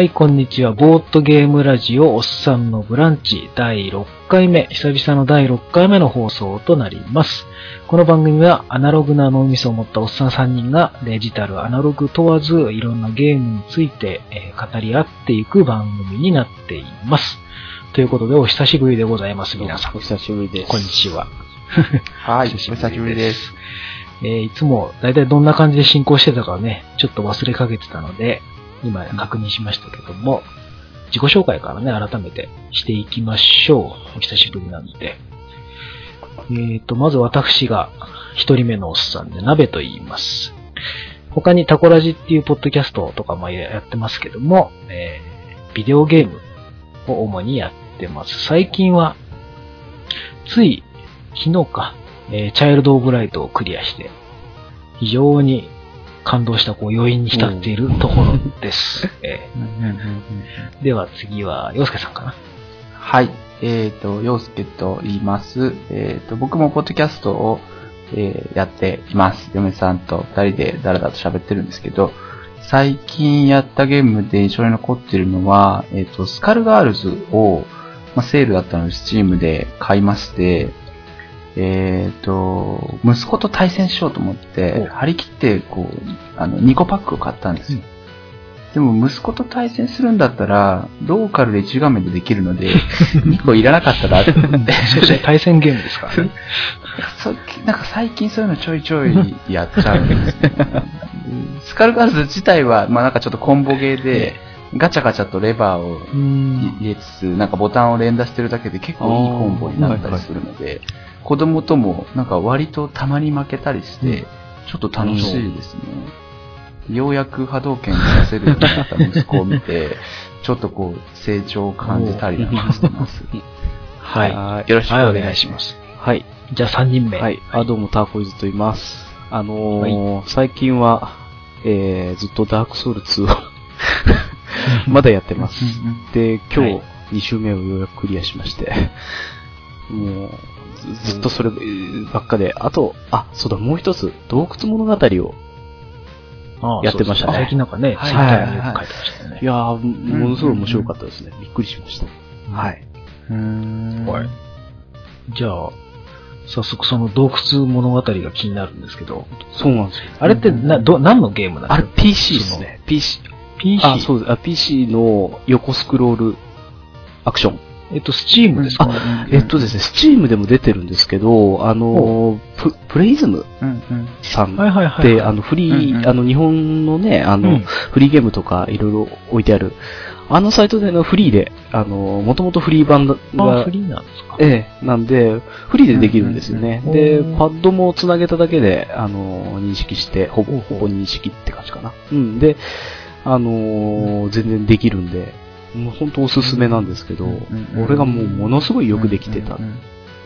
はい、こんにちは。ボートゲームラジオおっさんのブランチ第6回目、久々の第6回目の放送となります。この番組はアナログな脳みそを持ったおっさん3人がデジタル、アナログ問わずいろんなゲームについて、えー語り合っていく番組になっています。ということでお久しぶりでございます、皆さん。お久しぶりです。こんにちは。はい、お久しぶりです。えーいつもだいたいどんな感じで進行してたかをね、ちょっと忘れかけてたので、今確認しましたけども、自己紹介からね、改めてしていきましょう。お久しぶりなんで。えっ、と、まず私が一人目のおっさんで、鍋と言います。他にタコラジっていうポッドキャストとかもやってますけども、えービデオゲームを主にやってます。最近は、つい昨日か、えーチャイルド・オブ・ライトをクリアして、非常に感動したこう余韻に浸っているところです。えーでは次は、洋介さんかな。はい、えっ、と、陽介と言います。えっ、と、僕もポッドキャストを、えーやっています。嫁さんと二人でだらだらと喋ってるんですけど、最近やったゲームで印象に残ってるのは、えっ、と、スカルガールズを、まあ、セールだったので、スチームで買いまして、えっ、と、息子と対戦しようと思って、お張り切って、こう、あの、2個パックを買ったんですよ。でも、息子と対戦するんだったら、ローカルで1画面でできるので、2個いらなかったら、そうですね、対戦ゲームですからね。そなんか最近そういうのちょいちょいやっちゃうんですね。スカルガールズ自体は、まあなんかちょっとコンボゲーで、ガチャガチャとレバーをうん。入れつつ、なんかボタンを連打してるだけで結構いいコンボになったりするので、子供ともなんか割とたまに負けたりして、ちょっと楽しいですね。ようやく波動拳出せるようになった息子を見て、ちょっとこう成長を感じたりなんかしてます。はい。はいよろしくお願いしま。しますはい。じゃあ3人目。はい。あ、どうも、ターコイズと言います。あのー最近は、えー、ずっとダークソウル2を まだやってます。で、今はい日、2周目をようやくクリアしまして、もう、ずずっとそればっかで、あと、あ、そうだ、もう一つ、洞窟物語を、ああやってましたね最近なんかね、はいツイッターによく書いてましたよねい。やー、ものすごい面白かったですね。びっくりしました。はい。うーんはい。じゃあ、早速その洞窟物語が気になるんですけど、そうなんですよ。あれってな、ど、何のゲームなんあれですか PC ですね。PC。PC? あ、そうです。あ PC の横スクロールアクション。えっと、スチームですか、えっとですね、スチームでも出てるんですけど、あの、ププレイズムさんはいはいはい。で、あの、フリー、あの、日本のね、あの、うん。フリーゲームとかいろいろ置いてある、あのサイトでのフリーで、あの、もともとフリー版が、あ、フリーなんですか？ええ、なんで、フリーでできるんですよね。うんでうん、パッドもつなげただけで、あの、認識して、ほぼ、ほぼ認識って感じかな。うん。で、あのー全然できるんで、もう本当おすすめなんですけど、うん俺がもうものすごいよくできてたうん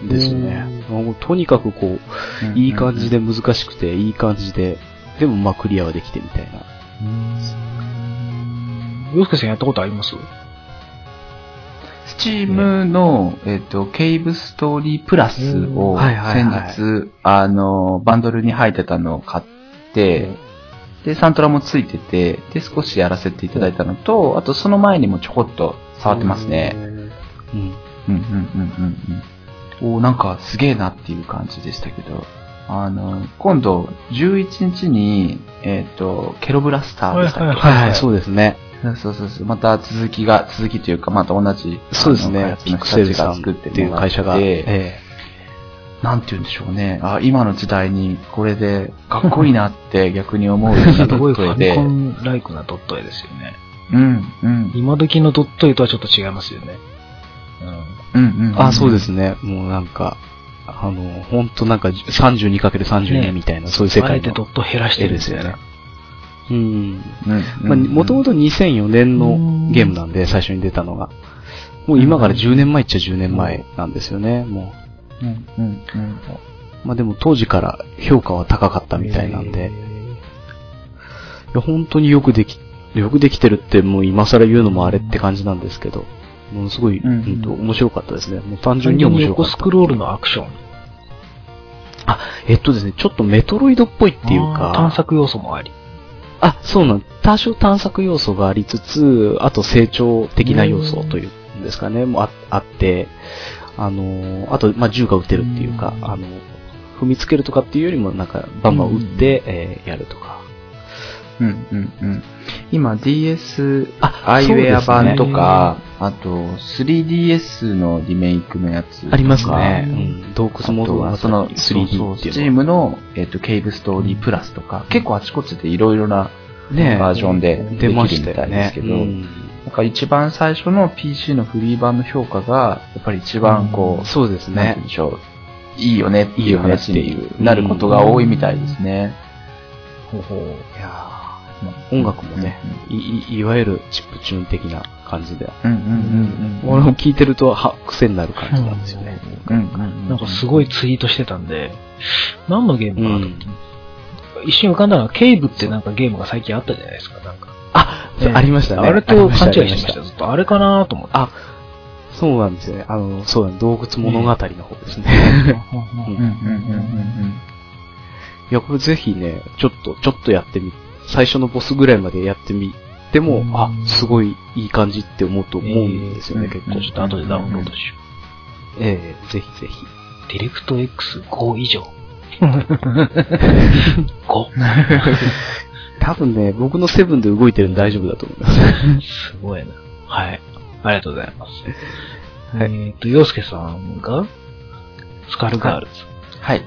んですよね。もうとにかくこう、いい感じで難しくて、いい感じで、でもまあクリアはできてみたいな。洋介さんやったことあります？スチームの、えっと、ケイブストーリープラスを先日、あの、バンドルに入ってたのを買って、で、サントラもついてて、で、少しやらせていただいたのと、あとその前にもちょこっと触ってますね。うん。うんうんうんうんうん。おーなんかすげえなっていう感じでしたけど、あの、今度、11日に、えっ、と、ケロブラスターでしたっけ、はいはいはい、そうですね。そうそうそう。また続きが、続きというか、また同じ、そうですね。ピクセルが作ってていうもら会社が。てえなんて言うんでしょうね。あ、今の時代にこれでかっこいいなって逆に思うような すごいドット絵で。ファミコンライクなドット絵ですよね。うん、うん。今時のドット絵とはちょっと違いますよね。うん、うん。えあ、そうですね。もうなんか、あの、ほんとなんか 32×32 ねみたいな、そういううん。あえ世界のてドット減らしてるんですよね。うん。うん。まあ、もともと2004年のゲームなんで、最初に出たのが。もう今から10年前っちゃ10年前なんですよね、もうん、うん、うん。う。まあでも当時から評価は高かったみたいなんで、いや本当によくでき、よくできてるってもう今更言うのもあれって感じなんですけど、ものすごい、うんうんと面白かったですね。もう単純にに面白かった。横スクロールのアクション。あ、えっとですね、ちょっとメトロイドっぽいっていうか、探索要素もあり。あ、そうなん多少探索要素がありつつ、あと成長的な要素というんですかね、もああって、あの、あと、まあ、銃が撃てるっていうか、うん。あの、踏みつけるとかっていうよりも、なんか、バンバン撃って、えーやるとか。うんうんうん。今 DS あアイウェア版とそうか、あと 3DS のリメイクのやつとかありますね。うん。洞窟モードはその 3D そうってそうスチーいうのムの、えっとケイブストーリープラスとか、結構あちこちでいろいろなねバージョンでで出ましたたよね。いですけど、うんなんか一番最初の PC のフリー版の評価が、やっぱり一番こう、そうですね。でしょう、いいよねっていう話になることが多いみたいですね。ほうほう。いやー音楽もね、いいいわゆるチップチューン的な感じで。うんうんうんうん。俺も聞いてるとは癖になる感じなんですよね。うんうんうん。なんかすごいツイートしてたんで、何のゲームかなと思ってうん一瞬浮かんだのは、ケイブってなんかゲームが最近あったじゃないですか、なんか。あ、ねありましたね。あれと勘違いしてました。ずっとあれかなと思って。あそうなんですよね。あの、そうだね、洞窟物語の方ですね。うんうんうんうんいや、これぜひね、ちょっと、ちょっとやってみ、最初のボスぐらいまでやってみても、うんあ、すごいいい感じって思うと思うんですよね、えー結構。ちょっと後でダウンロードしよええぜひぜひ。う。ディレクト X5 以上。5? 多分ね、僕のセブンで動いてるんで大丈夫だと思います。すごいな。はい。ありがとうございます。はいえっと、洋介さんが、スカルガールズ。はい。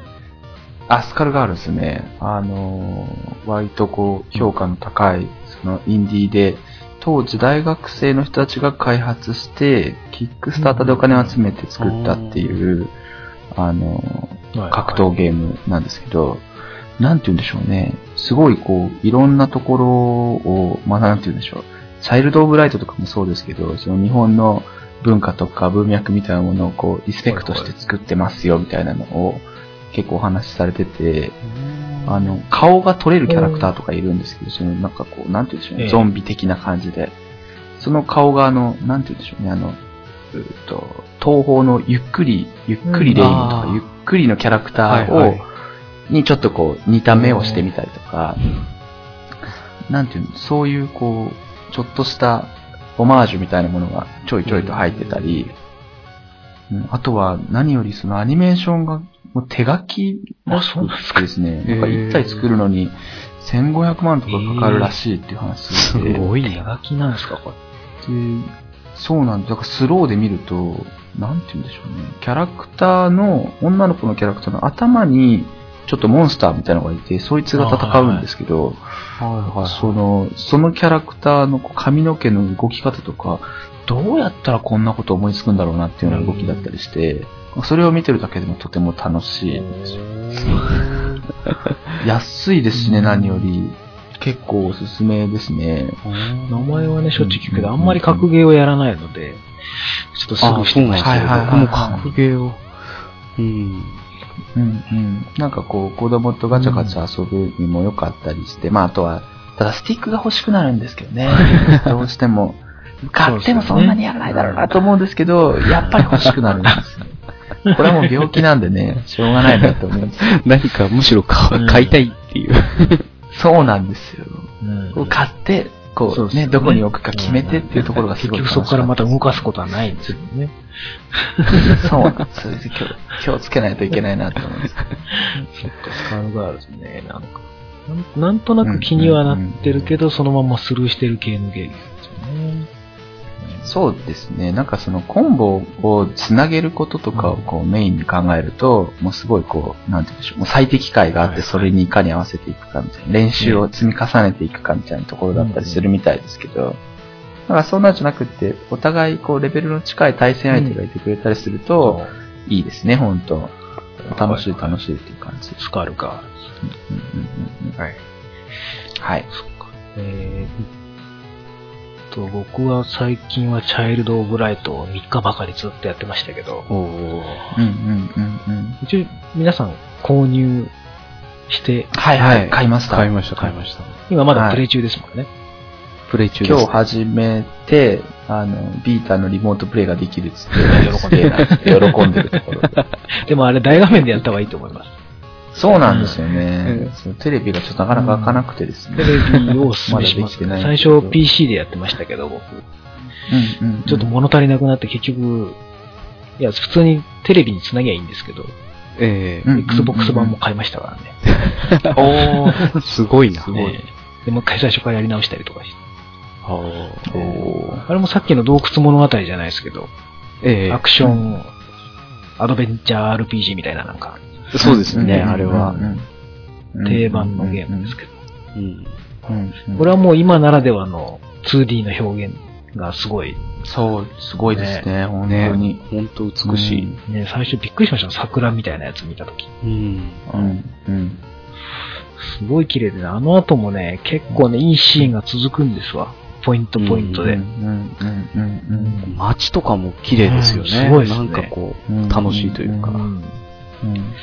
あ、スカルガールですね。あのー、割とこう、評価の高い、そのインディーで、当時大学生の人たちが開発して、キックスターターでお金を集めて作ったっていう、あのー、格闘ゲームなんですけど、なんて言うんでしょうね。すごいこう、いろんなところを、まあなんて言うんでしょう。チャイルド・オブ・ライトとかもそうですけど、その日本の文化とか文脈みたいなものをこう、リスペクトして作ってますよみたいなのを結構お話しされてて、あの、顔が取れるキャラクターとかいるんですけど、そのなんかこう、なんて言うんでしょうね、ええ。ゾンビ的な感じで。その顔があの、なんて言うんでしょうね、あの、うーっと、東方のゆっくり、ゆっくりレインとかゆっくりのキャラクターを、にちょっとこう、似た目をしてみたりとか、なんていうの、そういうこう、ちょっとしたオマージュみたいなものがちょいちょいと入ってたり、うんあとは何よりそのアニメーションがもう手書きらしくですね、なんか一体作るのに1500万とかかかるらしいっていう話すで、ごい手書きなんですか、これ。でそうなんです。だからスローで見ると、なんて言うんでしょうね。キャラクターの、女の子のキャラクターの頭に、ちょっとモンスターみたいなのがいて、そいつが戦うんですけど、はいはい。その、そのキャラクターの髪の毛の動き方とか、どうやったらこんなこと思いつくんだろうなっていうような動きだったりして、それを見てるだけでもとても楽しい。安いですしね、何より。結構おすすめですね。名前はね、しょっちゅう聞くけど、あんまり格ゲーをやらないので、ちょっとスルーしてましたはいはいはい僕も格ゲーを。うん。うんうん。なんかこう、子供とガチャガチャ遊ぶにも良かったりして、まああとは、ただスティックが欲しくなるんですけどね。どうしても。買ってもそんなにやらないだろうなと思うんですけど、やっぱり欲しくなるんですよ。これはもう病気なんでね、しょうがないなと思うんです何かむしろ買いたいっていう。そうなんですよ。うん買って、こうね、そうですねどこに置くか決めてっていうところがす結ごい局そこからまた動楽かすことはないんですよね。そうなんですよ。気 を気をつけないといけないなと思うんです。そっか、スカルガールズね、なんか。なんなんとなく気にはなってるけど、そのままスルーしてる系のゲームですよね。そうですね。なんかそのコンボをつなげることとかをこうメインに考えると、もうすごいこう、なんて言うんでしょう。もう最適解があって、それにいかに合わせていくかみたいな、練習を積み重ねていくかみたいなところだったりするみたいですけど、だからそんなんじゃなくって、お互いこうレベルの近い対戦相手がいてくれたりすると、いいですね、本当楽しい楽しいっていう感じ。スカルガールうんうんうんうんズ。はい。はい。えーっと、僕は最近はチャイルド・オブ・ライトを3日ばかりずっとやってましたけど。うんうんうんうん。一応皆さん購入して、はいはい、買いました。買いました、買いました。今まだプレイ中ですもんね。プレイ中です。今日始めて、あの、ビータのリモートプレイができるっつって、喜んで、喜んでるところで。でもあれ大画面でやった方がいいと思います。そうなんですよねうん。テレビがちょっとなかなか開かなくてですね。テレビをお勧めします。まだできてないん最初 PC でやってましたけど、僕。うんうんちょっと物足りなくなって結局、いや、普通にテレビにつなぎゃいいんですけど、えうん Xbox 版も買いましたからね。おー。えすごいな。すごいええで、もう一回最初からやり直したりとかして。あれもさっきの洞窟物語じゃないですけど、ええアクション、アドベンチャー RPG みたいななんか、そうですね、うんあれは。うん定番のゲームですけど。これはもう今ならではの 2D の表現がすごい、そう、すごいですね、本ね当に。本当美しい。ね、最初びっくりしました桜みたいなやつ見たとき。うん。うん。うん。すごい綺麗でね、あの後もね、結構ね、いいシーンが続くんですわ。ポイントポイントで。うんうんうんうん街とかも綺麗ですよね。うんすごいですねなんかこうんう、楽しいというか。うんうん。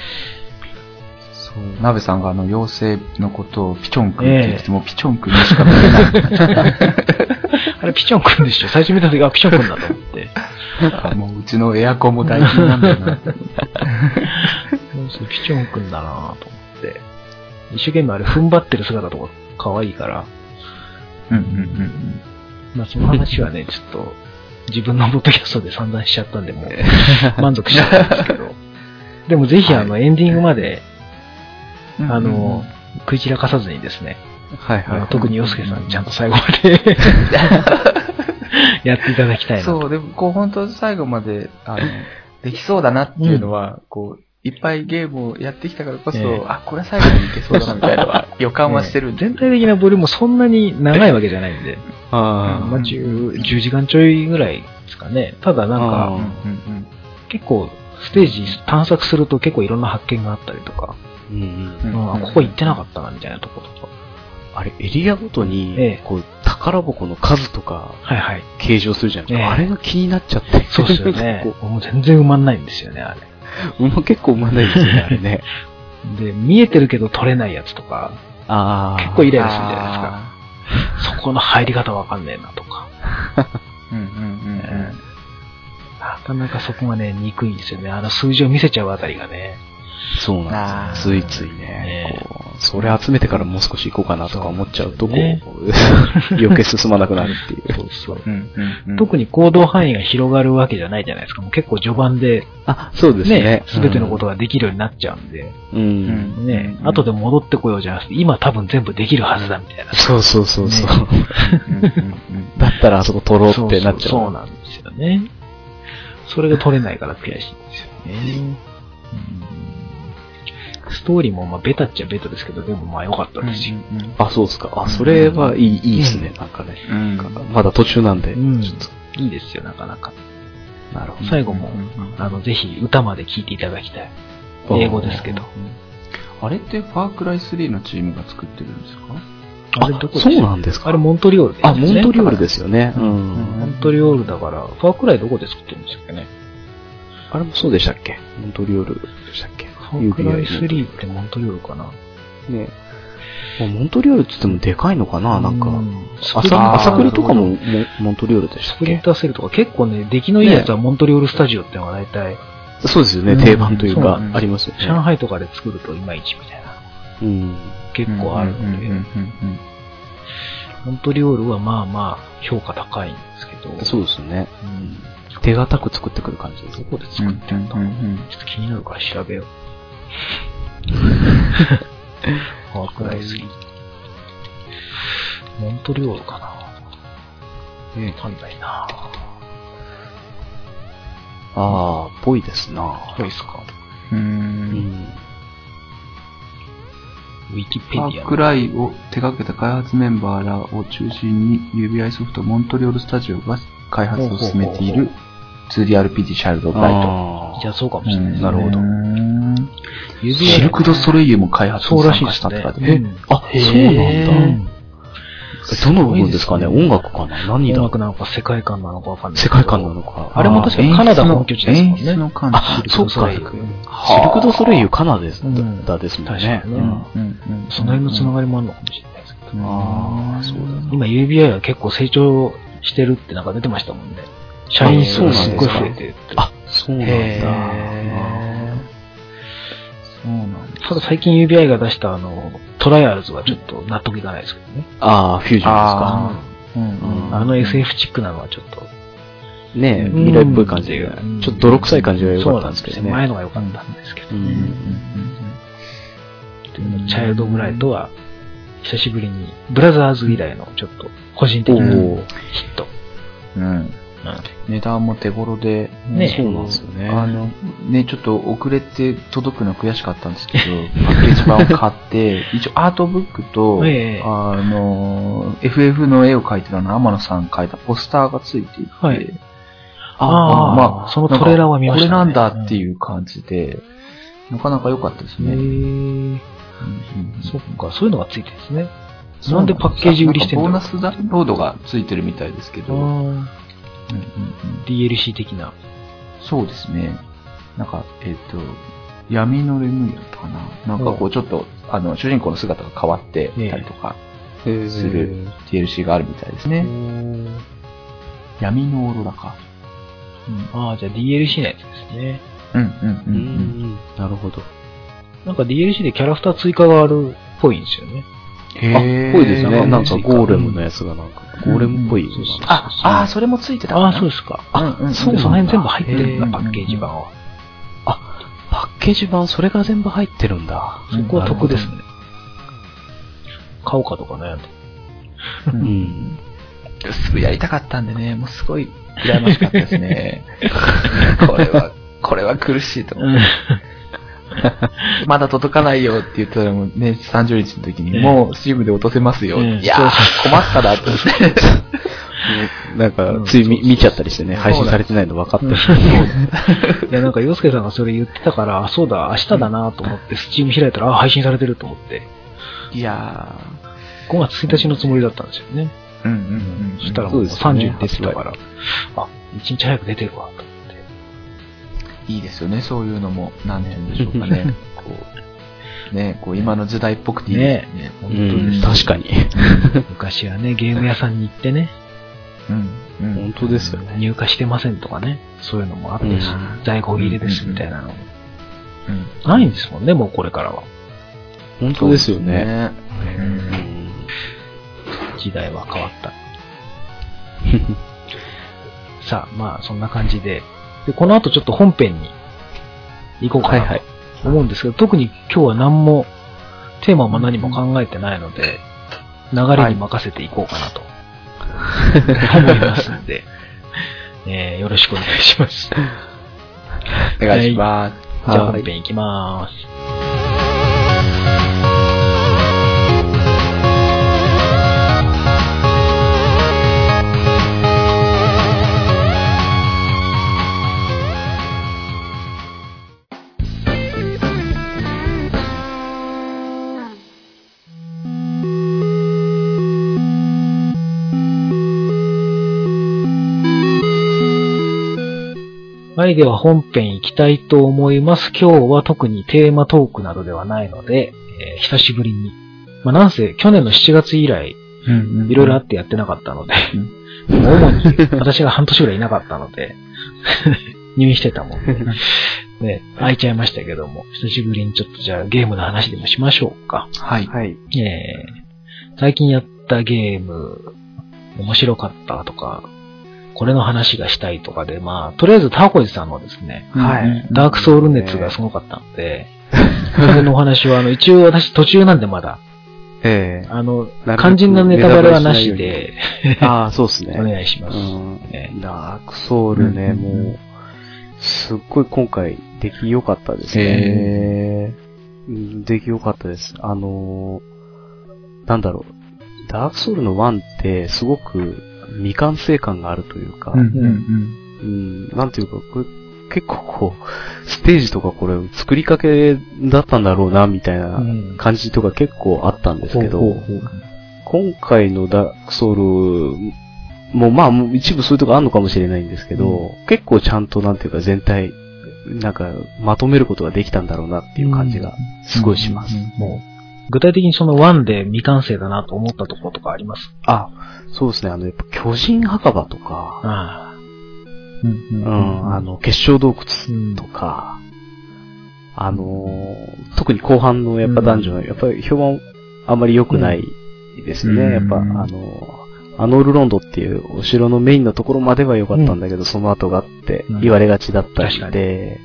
そう。鍋さんがあの、妖精のことをピチョン君って言っても、ピチョン君にしか見えない。あれピチョンくんでしょ？最初見た時はピチョンくんだと思って。あもううちのエアコンも大事なんだよな。そうそうピチョンくんだなぁと思って。一生懸命あれ踏ん張ってる姿とか可愛いから、うんうんうんまあその話はね、ちょっと自分のポッドキャストで散々しちゃったんで、もう 満足しちゃったんですけど。でもぜひあの、エンディングまで、うん。あの、食い散らかさずにですね、はいはい。あの特に洋介さんにちゃんと最後まで やっていただきたいなと。そう、でも、こう、本当最後まで、あの、できそうだなっていうのは、こう、いっぱいゲームをやってきたからこそ、ええ。あ、これは最後にいけそうだなみたいな 予感はしてる。全体的なボリュームもそんなに長いわけじゃないんで、あまあ、10, 10時間ちょいぐらいですかね。ただなんあかうん、うん。結構、ステージ探索すると結構いろんな発見があったりとか、うんうんうんここ行ってなかったなみたいなところとか。あれ、エリアごとにええ、こう、宝箱の数とか、はいはい。計上するじゃないですか。ええあれが気になっちゃって。そうですよねこ。もう全然埋まんないんですよね、あれ。う馬結構うまないですよね、あれね。で、見えてるけど取れないやつとか、ああ。結構イうん。ライラするじゃないですか。そこの入り方わかんねえなとか。うんうんうんなかなかそこがね、憎いんですよね。あの数字を見せちゃうあたりがね。そうなんですよ。ついついねね、こう、それ集めてからもう少し行こうかなとか思っちゃうと、こう、ね 余計進まなくなるっていう。そうそう。うん。うん。特に行動範囲が広がるわけじゃないじゃないですか。もう結構序盤であ、そうですねね。、すべてのことができるようになっちゃうんで、うん。うんね、うん後で戻ってこようじゃなくて、今多分全部できるはずだみたいな。そうそうそうそう。だったらあそこ取ろうってなっちゃう。そうそうそうなんですよね。それが取れないから悔しいんですよね。うんストーリーもまあベタっちゃベタですけど、でもまあ良かったですよ。あ、そうですか。あ、それはいい、いいですね、なんかね。うんなんかまだ途中なんで。うんちょっいいですよ、なかなか。となるほど。最後もうんうんうんあの、ぜひ歌まで聴いていただきたい。英語ですけど。あれってファークライ3のチームが作ってるんですか？あれどこでそうなんですか？あれモントリオールであ、モントリオールでですよね。ううん。ん。モントリオールだから、ファークライどこで作ってるんでしたっけね？あれもそうでしたっけ？モントリオールでしたっけ？ファークライ3ってモントリオールかな？ね。もうモントリオールって言ってもでかいのかな？なんか。朝、朝栗とかもモモントリオールでしたっスプリンけターセルとか結構ね、出来のいいやつはモントリオールスタジオってのが大体、そうですよね、うん。定番というかありますよね。上海とかで作るといまいちみたいな。うん。結構あるので、モントリオールはまあまあ評価高いんですけど、そうですね。うん手堅く作ってくる感じですど。こでうん作ってんだ、うんうんちょっと気になるから調べよう。ファークライ3。モントリオールかなねわかんないなああ、ぽいですな。どうですかう。うんん。ウィキペディアファークライを手掛けた開発メンバーらを中心に UBI ソフトモントリオールスタジオが開発を進めている 2DRPG シャルド・ライト。あじゃあそうかもしれないですね。なるほどシルク・ド・ソレイユも開発に参。加したって書いてあそうなんだ。うんどの部分ですかね？音楽かな？何だ？音楽なのか世界観なのかわかんない。世界観なのか？あれも確かカナダ本拠地ですもんね。演出の感じあ、そうか。シルクク・ド・ソレイユカナダですうんだですもん。確ね。かにねうん。うん。うん。その辺のつながりもあるのかもしれないですけど。ああ、そうだな。今 UBI は結構成長してるってなんか出てましたもんね。社員数がすっごい増えてるって。あ、そうなんだ。ただ最近 UBI が出したあの、トライアルズはちょっと納得いかないですけどね。ああ、フュージョンですか？うんうんあの SF チックなのはちょっと。ねえ、うん未来っぽい感じが、うんちょっと泥臭い感じが良かったんですけどね。前のが良かったんですけどね。チャイルドブライトは、久しぶりに、ブラザーズ以来のちょっと、個人的なヒット。うん値段も手頃で、ね。そうなんですよね。あの、ね、ちょっと遅れて届くの悔しかったんですけど、パッケージ版を買って、一応アートブックと、ええ。あの、FF の絵を描いてたの天野さん描いたポスターがついていて、はい。ああそのトレーラーは見ましたね。なんかこれなんだっていう感じで、なかなか良かったですへね。ーうんそっか、そういうのがついてるんですね。なんでパッケージ売りしてボーナスダウンロードがついてるみたいですけど、うんうんうん DLC 的な。そうですね。なんか、えっ、と、闇のレムリアンとかな。なんかこうちょっと、あの、主人公の姿が変わってたりとかする DLC があるみたいですね。闇のオーロラか。ああ、じゃあ DLC のやつですね。うんうんううんうん。ん、なるほど。なんか DLC でキャラクター追加があるっぽいんですよね。あ、へーぽいですね。なんかなんかゴーレムのやつがなんか、ゴーレムっぽい。あ、あー、それもついてたああ、そうですか。うんうんうんそうその辺全部入ってるんだ、パッケージ版は。パッケージ版、それが全部入ってるんだ。そこは得ですね。買おうかとか悩んで。ううんん。すぐやりたかったんでね、もうすごい羨ましかったですね。これは、これは苦しいと思って。まだ届かないよって言ったらもうね、30日の時に、ええ。もうスチームで落とせますよ。ええ。いやー、困ったなって。なんか、つい見見ちゃったりしてね、配信されてないの分かってる。いや、なんか、洋介さんがそれ言ってたから、あ、そうだ、明日だなと思って、スチーム開いたら、あ、配信されてると思って、いや5月1日のつもりだったんですよね。ー、うんうんうん。そしたらもうそうです30から、あ、1日早く出てるわ、と。いいですよね、そういうのも。なんて言うんでしょうかね。こう、ね、こう今の時代っぽくていいですね。本う当ですん、確かに。昔はね、ゲーム屋さんに行ってね、うん。うん。本当ですよね。入荷してませんとかね、そういうのもあったし、うん在庫切れですみたいなの。うん。ないんですもんね、もうこれからは。本当ですよね。ね。うん時代は変わった。さあ、まあ、そんな感じで。で、この後ちょっと本編に行こうかなはいはいと思うんですけど、特に今日は何も、テーマも何も考えてないので、流れに任せていこうかなと、思いますんで、えーよろしくお願いします。お願いします。じゃあはい本編行きまーす。はい、では本編行きたいと思います。今日は特にテーマトークなどではないので、えー久しぶりに。まあ、なんせ去年の7月以来、うんいろいろあってやってなかったので、主に私が半年ぐらいいなかったので、入院してたもんで、ね、空いちゃいましたけども、久しぶりにちょっとじゃあゲームの話でもしましょうか。はい。はい。えー最近やったゲーム、面白かったとか、これの話がしたいとかで、まあ、とりあえずタコジさんのですね、はいダークソウル熱がすごかったので、これのお話は、あの、一応私途中なんでまだ、ええあの、肝心なネタバレはなしで、ああ、そうですね。お願いします。ダークソウルね、うんもう、すっごい今回、出来良かったですねへ。うん出来良かったです。あのーなんだろう。ダークソウルの1って、すごく未完成感があるというか、うんうんうん、なんていうか、これ、結構こう、ステージとかこれ、作りかけだったんだろうな、みたいなうん。感じとか結構あったんですけど、今回のダークソウルも、まあ、一部そういうとこあるのかもしれないんですけど、結構ちゃんとなんていうか全体、なんか、まとめることができたんだろうなっていう感じが、すごいします。もう、具体的にその1で未完成だなと思ったところとかあります？あ、そうですね、あの、やっぱ巨人墓場とか、あうんうん、あの、結晶洞窟うん。とか、あのー特に後半のやっぱダンジョン、やっぱり評判あんまり良くないですよね。うん。やっぱ、あのーアノールロンドっていうお城のメインのところまでは良かったんだけど、その後があってうん。言われがちだったりで、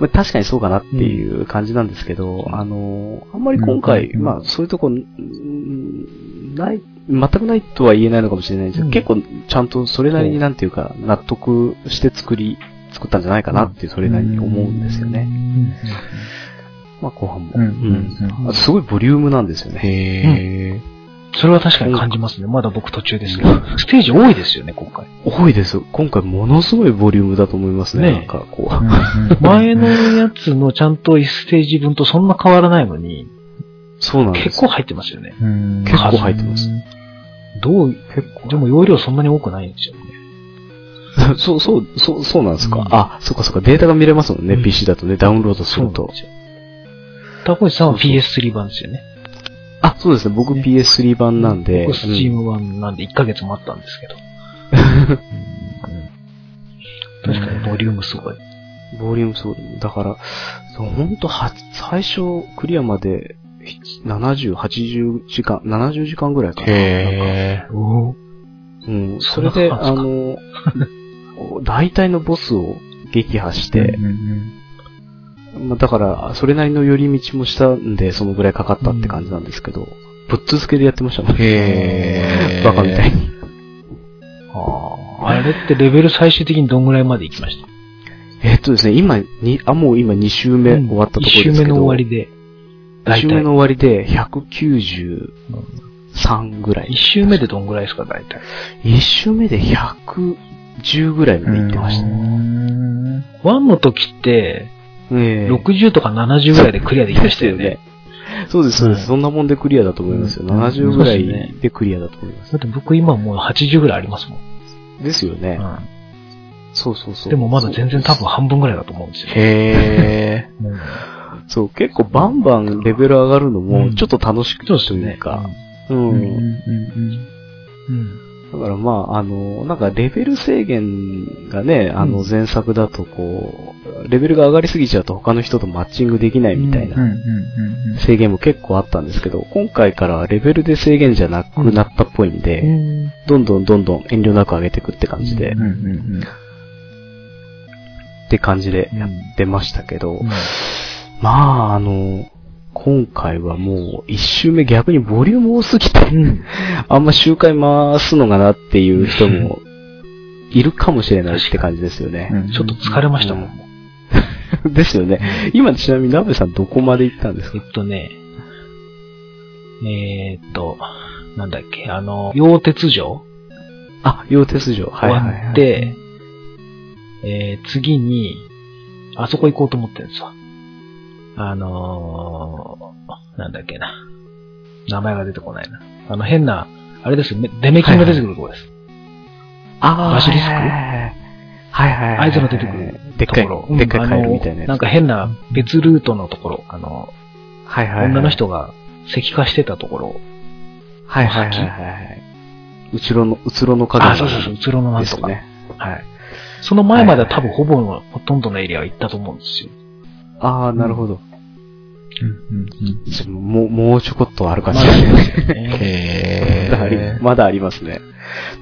まあ確かにそうかなっていう感じなんですけど、あのーあんまり今回、うんまあそういうとこ、んない、全くないとは言えないのかもしれないんですけど、うん結構ちゃんとそれなりになんていうか、納得して作り、作ったんじゃないかなっていう、それなりに思うんですよね。まあ後半も。うんすごいボリュームなんですよね。へー。それは確かに感じますね。まだ僕途中ですけど。ステージ多いですよね、今回。多いです。今回ものすごいボリュームだと思いますね。ねなんかこう。前のやつのちゃんと1ステージ分とそんな変わらないのに、そうなんです。結構入ってますよね。うん結構入ってます。どう、結構。でも容量そんなに多くないんですよね。そう、そう、そう、そうなんですか。うんあ、そっかそっか。データが見れますもんね。うん PC だとね、ダウンロードするとそうなんで。すよ。タコイさんはそうそう PS3 版ですよね。あ、そうですね。僕 PS3 版なんで。僕スチーうんム版なんで1ヶ月待ったんですけど。うん確かにボリュームすごい。ボリュームそう。だから、そうほんとは、最初クリアまで70、80時間、70時間ぐらいかな。へおうん。それで、あの、大体のボスを撃破しー。て、うんまあ、だから、それなりの寄り道もしたんで、そのぐらいかかったって感じなんですけど、ぶっ続けでやってましたもんうんへー。バカみたいに。あーあれってレベル最終的にどんぐらいまで行きました？えっとですね、今、に、あ、もう今2周目終わったところですけど、1周目の終わりで。2周目の終わりで193ぐら1い。周目でどんぐらいですか、大体？1周目で110ぐらいまで行ってました。うん1の時って、ええ60とか70ぐらいでクリアできましたよね。そうです、そうです。はいそんなもんでクリアだと思いますよ。うん70ぐらいでクリアだと思います。だって僕今もう80ぐらいありますもん。ですよね。うそうそうそう。ん、でもまだ全然多分半分ぐらいだと思うんですよ。へうんそう、結構バンバンレベル上がるのうんもちょっと楽しくとそうですよねいうか、うー。うんん。うん。だからまあ、あの、なんかレベル制限がね、あのうん。前作だとこう、レベルが上がりすぎちゃうと他の人とマッチングできないみたいなうん制限も結構あったんですけど、今回からはレベルで制限じゃなくなったっぽいんで、うん。どんどんどんどん遠慮なく上げていくって感じで、って感じでやってましたけど、うん。まあ、あの、今回はもう一周目逆にボリューム多すぎて、うん。あんま周回回すのかなっていう人も いるかもしれないって感じですよね。うんちょっと疲れましたもん。う んですよね。今ちなみにナベさんどこまで行ったんですか？えっとね、えーっと、なんだっけ、あの、溶鉄城？あ、溶鉄城。はいはい、終はい。わって、えー次に、あそこ行こうと思ってるんですわ。あのー、なんだっけな。名前が出てこないな。あの変な、あれですよ、めデメキンが出てくるところです。あーバシリスク？はいはいはい。あいつの出てくるところ。、でっかいカエルみたいな。なんか変な別ルートのところ、あの、はいはいはい。女の人が石化してたところ。はいはいはいはい。うつろの、うつろの影あ、そうそうそう、うつろのなんとか。ね。はい。その前までは多分ほぼの、ほとんどのエリアは行ったと思うんですよ。ああ、なるほど。うんうんじゃもう、もうちょこっとあるかましらね。へまだあ。まだありますね。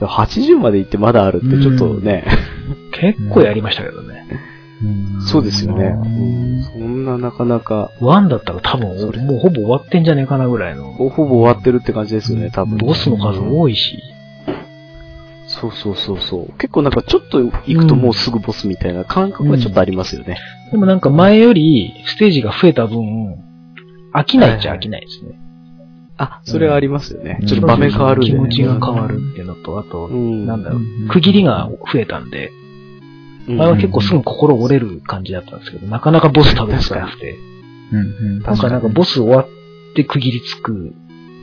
80まで行ってまだあるってちょっとね、結構やりましたけどね。うんそうですよね。うんそんななかなか、ワンだったら多分もうほぼ終わってんじゃねえかなぐらいの。ほぼ終わってるって感じですよね、多分。ボスの数多いし。そうそうそうそう。結構なんかちょっと行くともうすぐボスみたいな感覚がちょっとありますよね。でもなんか前よりステージが増えた分、飽きないっちゃ飽きないですね。あ、それはありますよね。うんちょっと場面変わるね。気持ちが変わるっていうのと、あとう、ん。なんだろううん、区切りが増えたんで、うん前は結構すぐ心折れる感じだったんですけど、なかなかボス食べつかなくて、うんうんなんかなんかボス終わって区切りつく、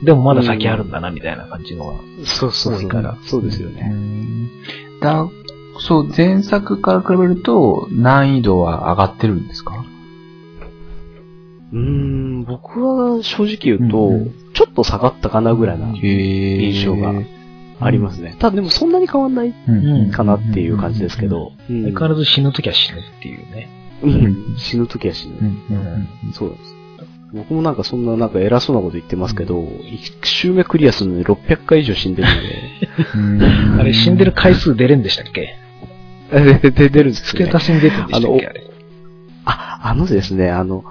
でもまだ先あるんだなみたいな感じのが。そうそうそう。そうですようね。んだそう、前作から比べると難易度は上がってるんですか？うーん、僕は正直言うと、うんうんちょっと下がったかなぐらいな印象がありますね。ただでもそんなに変わんないうんかなっていう感じですけど。うん相変わらず死ぬときは死ぬっていうね。うん死ぬときは死ぬ。うんうんそうです。僕もなんかそんななんか偉そうなこと言ってますけど、1周目クリアするのに600回以上死んでるんで、うん。あれ、死んでる回数出れんでしたっけ？で、で出るんですステータ。スに出てんでしたっけ？あれ。あ、あのですね、あの、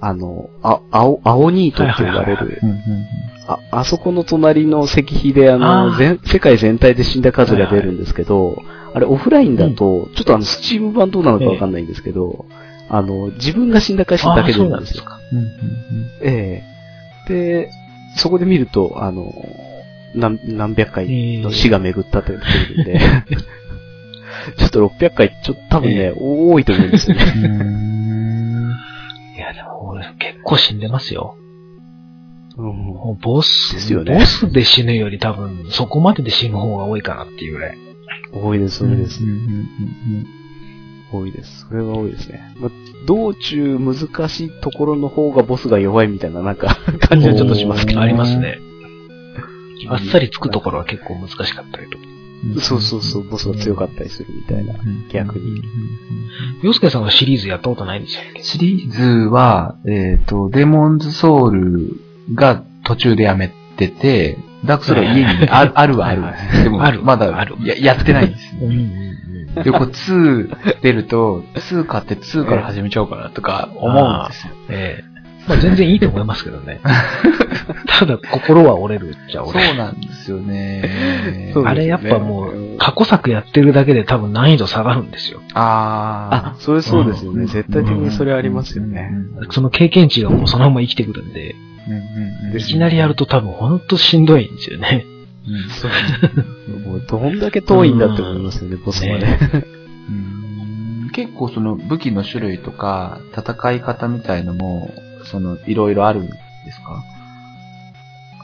あの、あ、青、青ニートって呼ばれる、うんうんあ、あそこの隣の石碑で、あの、全、世界全体で死んだ数が出るんですけど、あれオフラインだと、ちょっとあの、スチーム版どうなのかわかんないんですけど、あの、自分が死んだ回数だけ出るんですよ。か。うんうんええで、そこで見ると、あの、何、何百回の死が巡ったって出てくるんで、ちょっと600回、ちょっと多分ね、多いと思うんですよね。うんうん。いや、でも俺結構死んでますよ。うんもうボス、ですよねボスで死ぬより多分、そこまでで死ぬ方が多いかなっていうぐらい。多いです、多いですうん。うん多いです。それは多いですね。まあ、道中難しいところの方がボスが弱いみたいななんか 感じはちょっとしますけど。ありますね。あっさりつくところは結構難しかったりとか。うん。そうそうそう、ボスが強かったりするみたいな。逆に。洋介さんはシリーズやったことないんでしたっけ？シリーズは、えっ、と、デモンズソウルが途中でやめてて、ダークソウルは家にあるあるはあるんです。でも、まだあるややってないんです。うん。で、こう2出ると、2買って2から始めちゃおうかなとか思うんですよ。ええまあ全然いいと思いますけどね。ただ心は折れるっちゃそう折れる。なんですよね。そうあれやっぱもう過去作やってるだけで多分難易度下がるんですよ。ああ、それそうですよね。うん絶対的にそれありますよね。ー。その経験値がもうそのまま生きてくるんで、うんうんうんいきなりやると多分ほんとしんどいんですよね。うん。そう。もうどんだけ遠いんだって思いますよね、ボスまで。うん。結構その武器の種類とか戦い方みたいのも、そのいろいろあるんですか？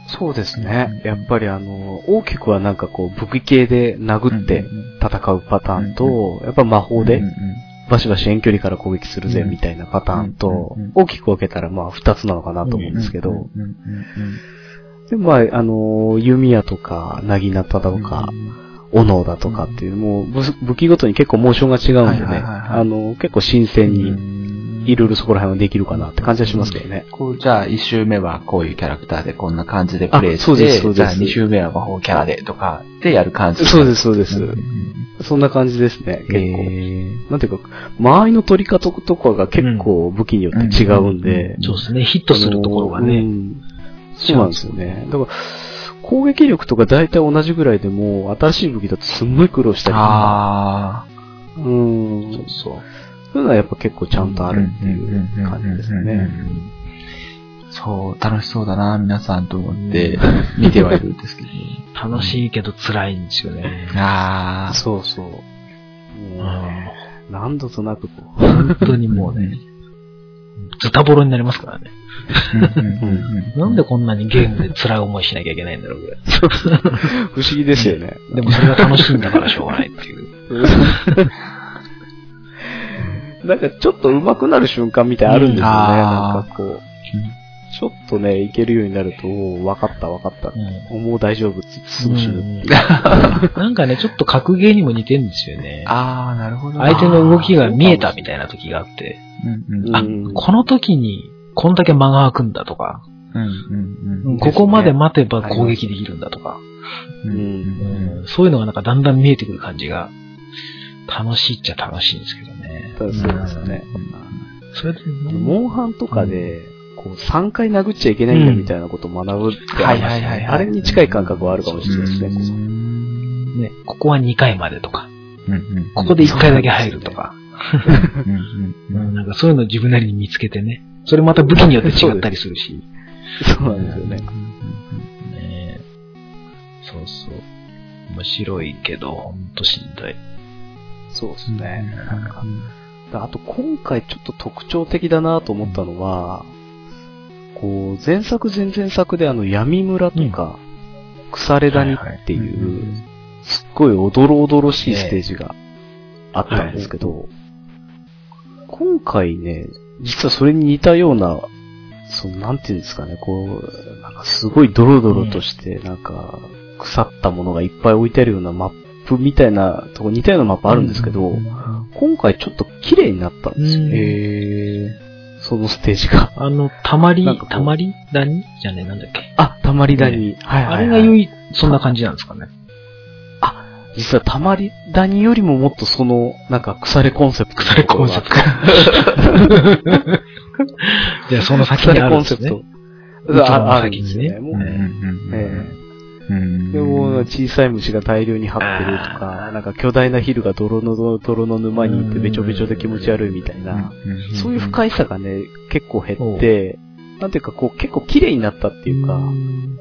そうですね。やっぱりあの、大きくはなんかこう、武器系で殴って戦うパターンと、やっぱ魔法でバシバシ遠距離から攻撃するぜみたいなパターンと大きく分けたらまあ二つなのかなと思うんですけど、でまあ、あの、弓矢とか、なぎなたとか、斧だとかっていう、もう武武器ごとに結構モーションが違うんでね、あの、結構新鮮ににいろいろそこら辺はできるかなって感じはしますけどね。こう、じゃあ、一周目はこういうキャラクターでこんな感じでプレイして、あそうですそうですじゃあ、二周目は魔法キャラでとかでやる感じ。そうです、そうです。うんそんな感じですね、結構。へなんていうか、間合いの取り方とかが結構武器によって違うんで、そうですね。ヒットするところがうね。んそうなんですよね。だから、攻撃力とか大体同じぐらいでも、新しい武器だとすんごい苦労したりとか、あうん。そうそう。そういうのはやっぱ結構ちゃんとあるっていう感じですね。そう、楽しそうだな、皆さんと思って見てはいるんですけど。楽しいけど辛いんですよね。ああ、そうそう。もうね何度となくこう、本当にもうね、ズタボロになりますからね。なんでこんなにゲームで辛い思いしなきゃいけないんだろうぐらい。不思議ですよね。でもそれが楽しいんだからしょうがないっていう。なんかちょっと上手くなる瞬間みたいあるんですよね。うんなんかこう、ちょっとね、いけるようになると、分かった分かった。もう大丈夫。すぐ死ぬっていう。なんかね、ちょっと格ゲーにも似てるんですよね。ああ、なるほど。相手の動きが見えたみたいな時があって、うんうんあうん、この時にこんだけ間が空くんだとか、うんうんうん。ここまで待てば攻撃できるんだとか、うん。うん。うんそういうのがなんかだんだん見えてくる感じが、楽しいっちゃ楽しいんですけどね。そうですよね。それで、モンハンとかで、こう、3回殴っちゃいけないんだみたいなことを学ぶってありますはいはいあれに近い感覚はあるかもしれないですね。ここ。は2回までとか、うんうんここで1回だけ入るとか、なんかそういうのを自分なりに見つけてね。それまた武器によって違ったりす。るし。そうなんですよね。ねそうそう。面白いけど、ほん。としん。どい。そうですね。なん。かあと今回ちょっと特徴的だなと思ったのは、こう、前作前々作であの闇村とか、腐れ谷っていう、すっごいおどろおどろしいステージがあったん。ですけど、今回ね、実はそれに似たような、その、なんていうんですかね、こう、なんかすごいドロドロとして、なんか、腐ったものがいっぱい置いてあるようなマップみたいなとこ似たようなマップあるんですけど、今回ちょっと綺麗になったんですようんね。へそのステージが。あの、たまりたまり谷じゃねえ、なんだっけ？あ、たまり谷。はいはい、はい。あれが良い、そんな感じなんですかね。実はたまり谷よりももっとその、なんか腐れコンセプト。腐れコンセプト。じゃあ、その先腐れにあるんですね。コンセプト。ああるんですよね。もでも、小さい虫が大量に張ってるとか、なんか巨大なヒルが泥の泥の沼にいてべちょべちょで気持ち悪いみたいな、そういう不快さがね、結構減って、なんていうかこう結構綺麗になったっていうか、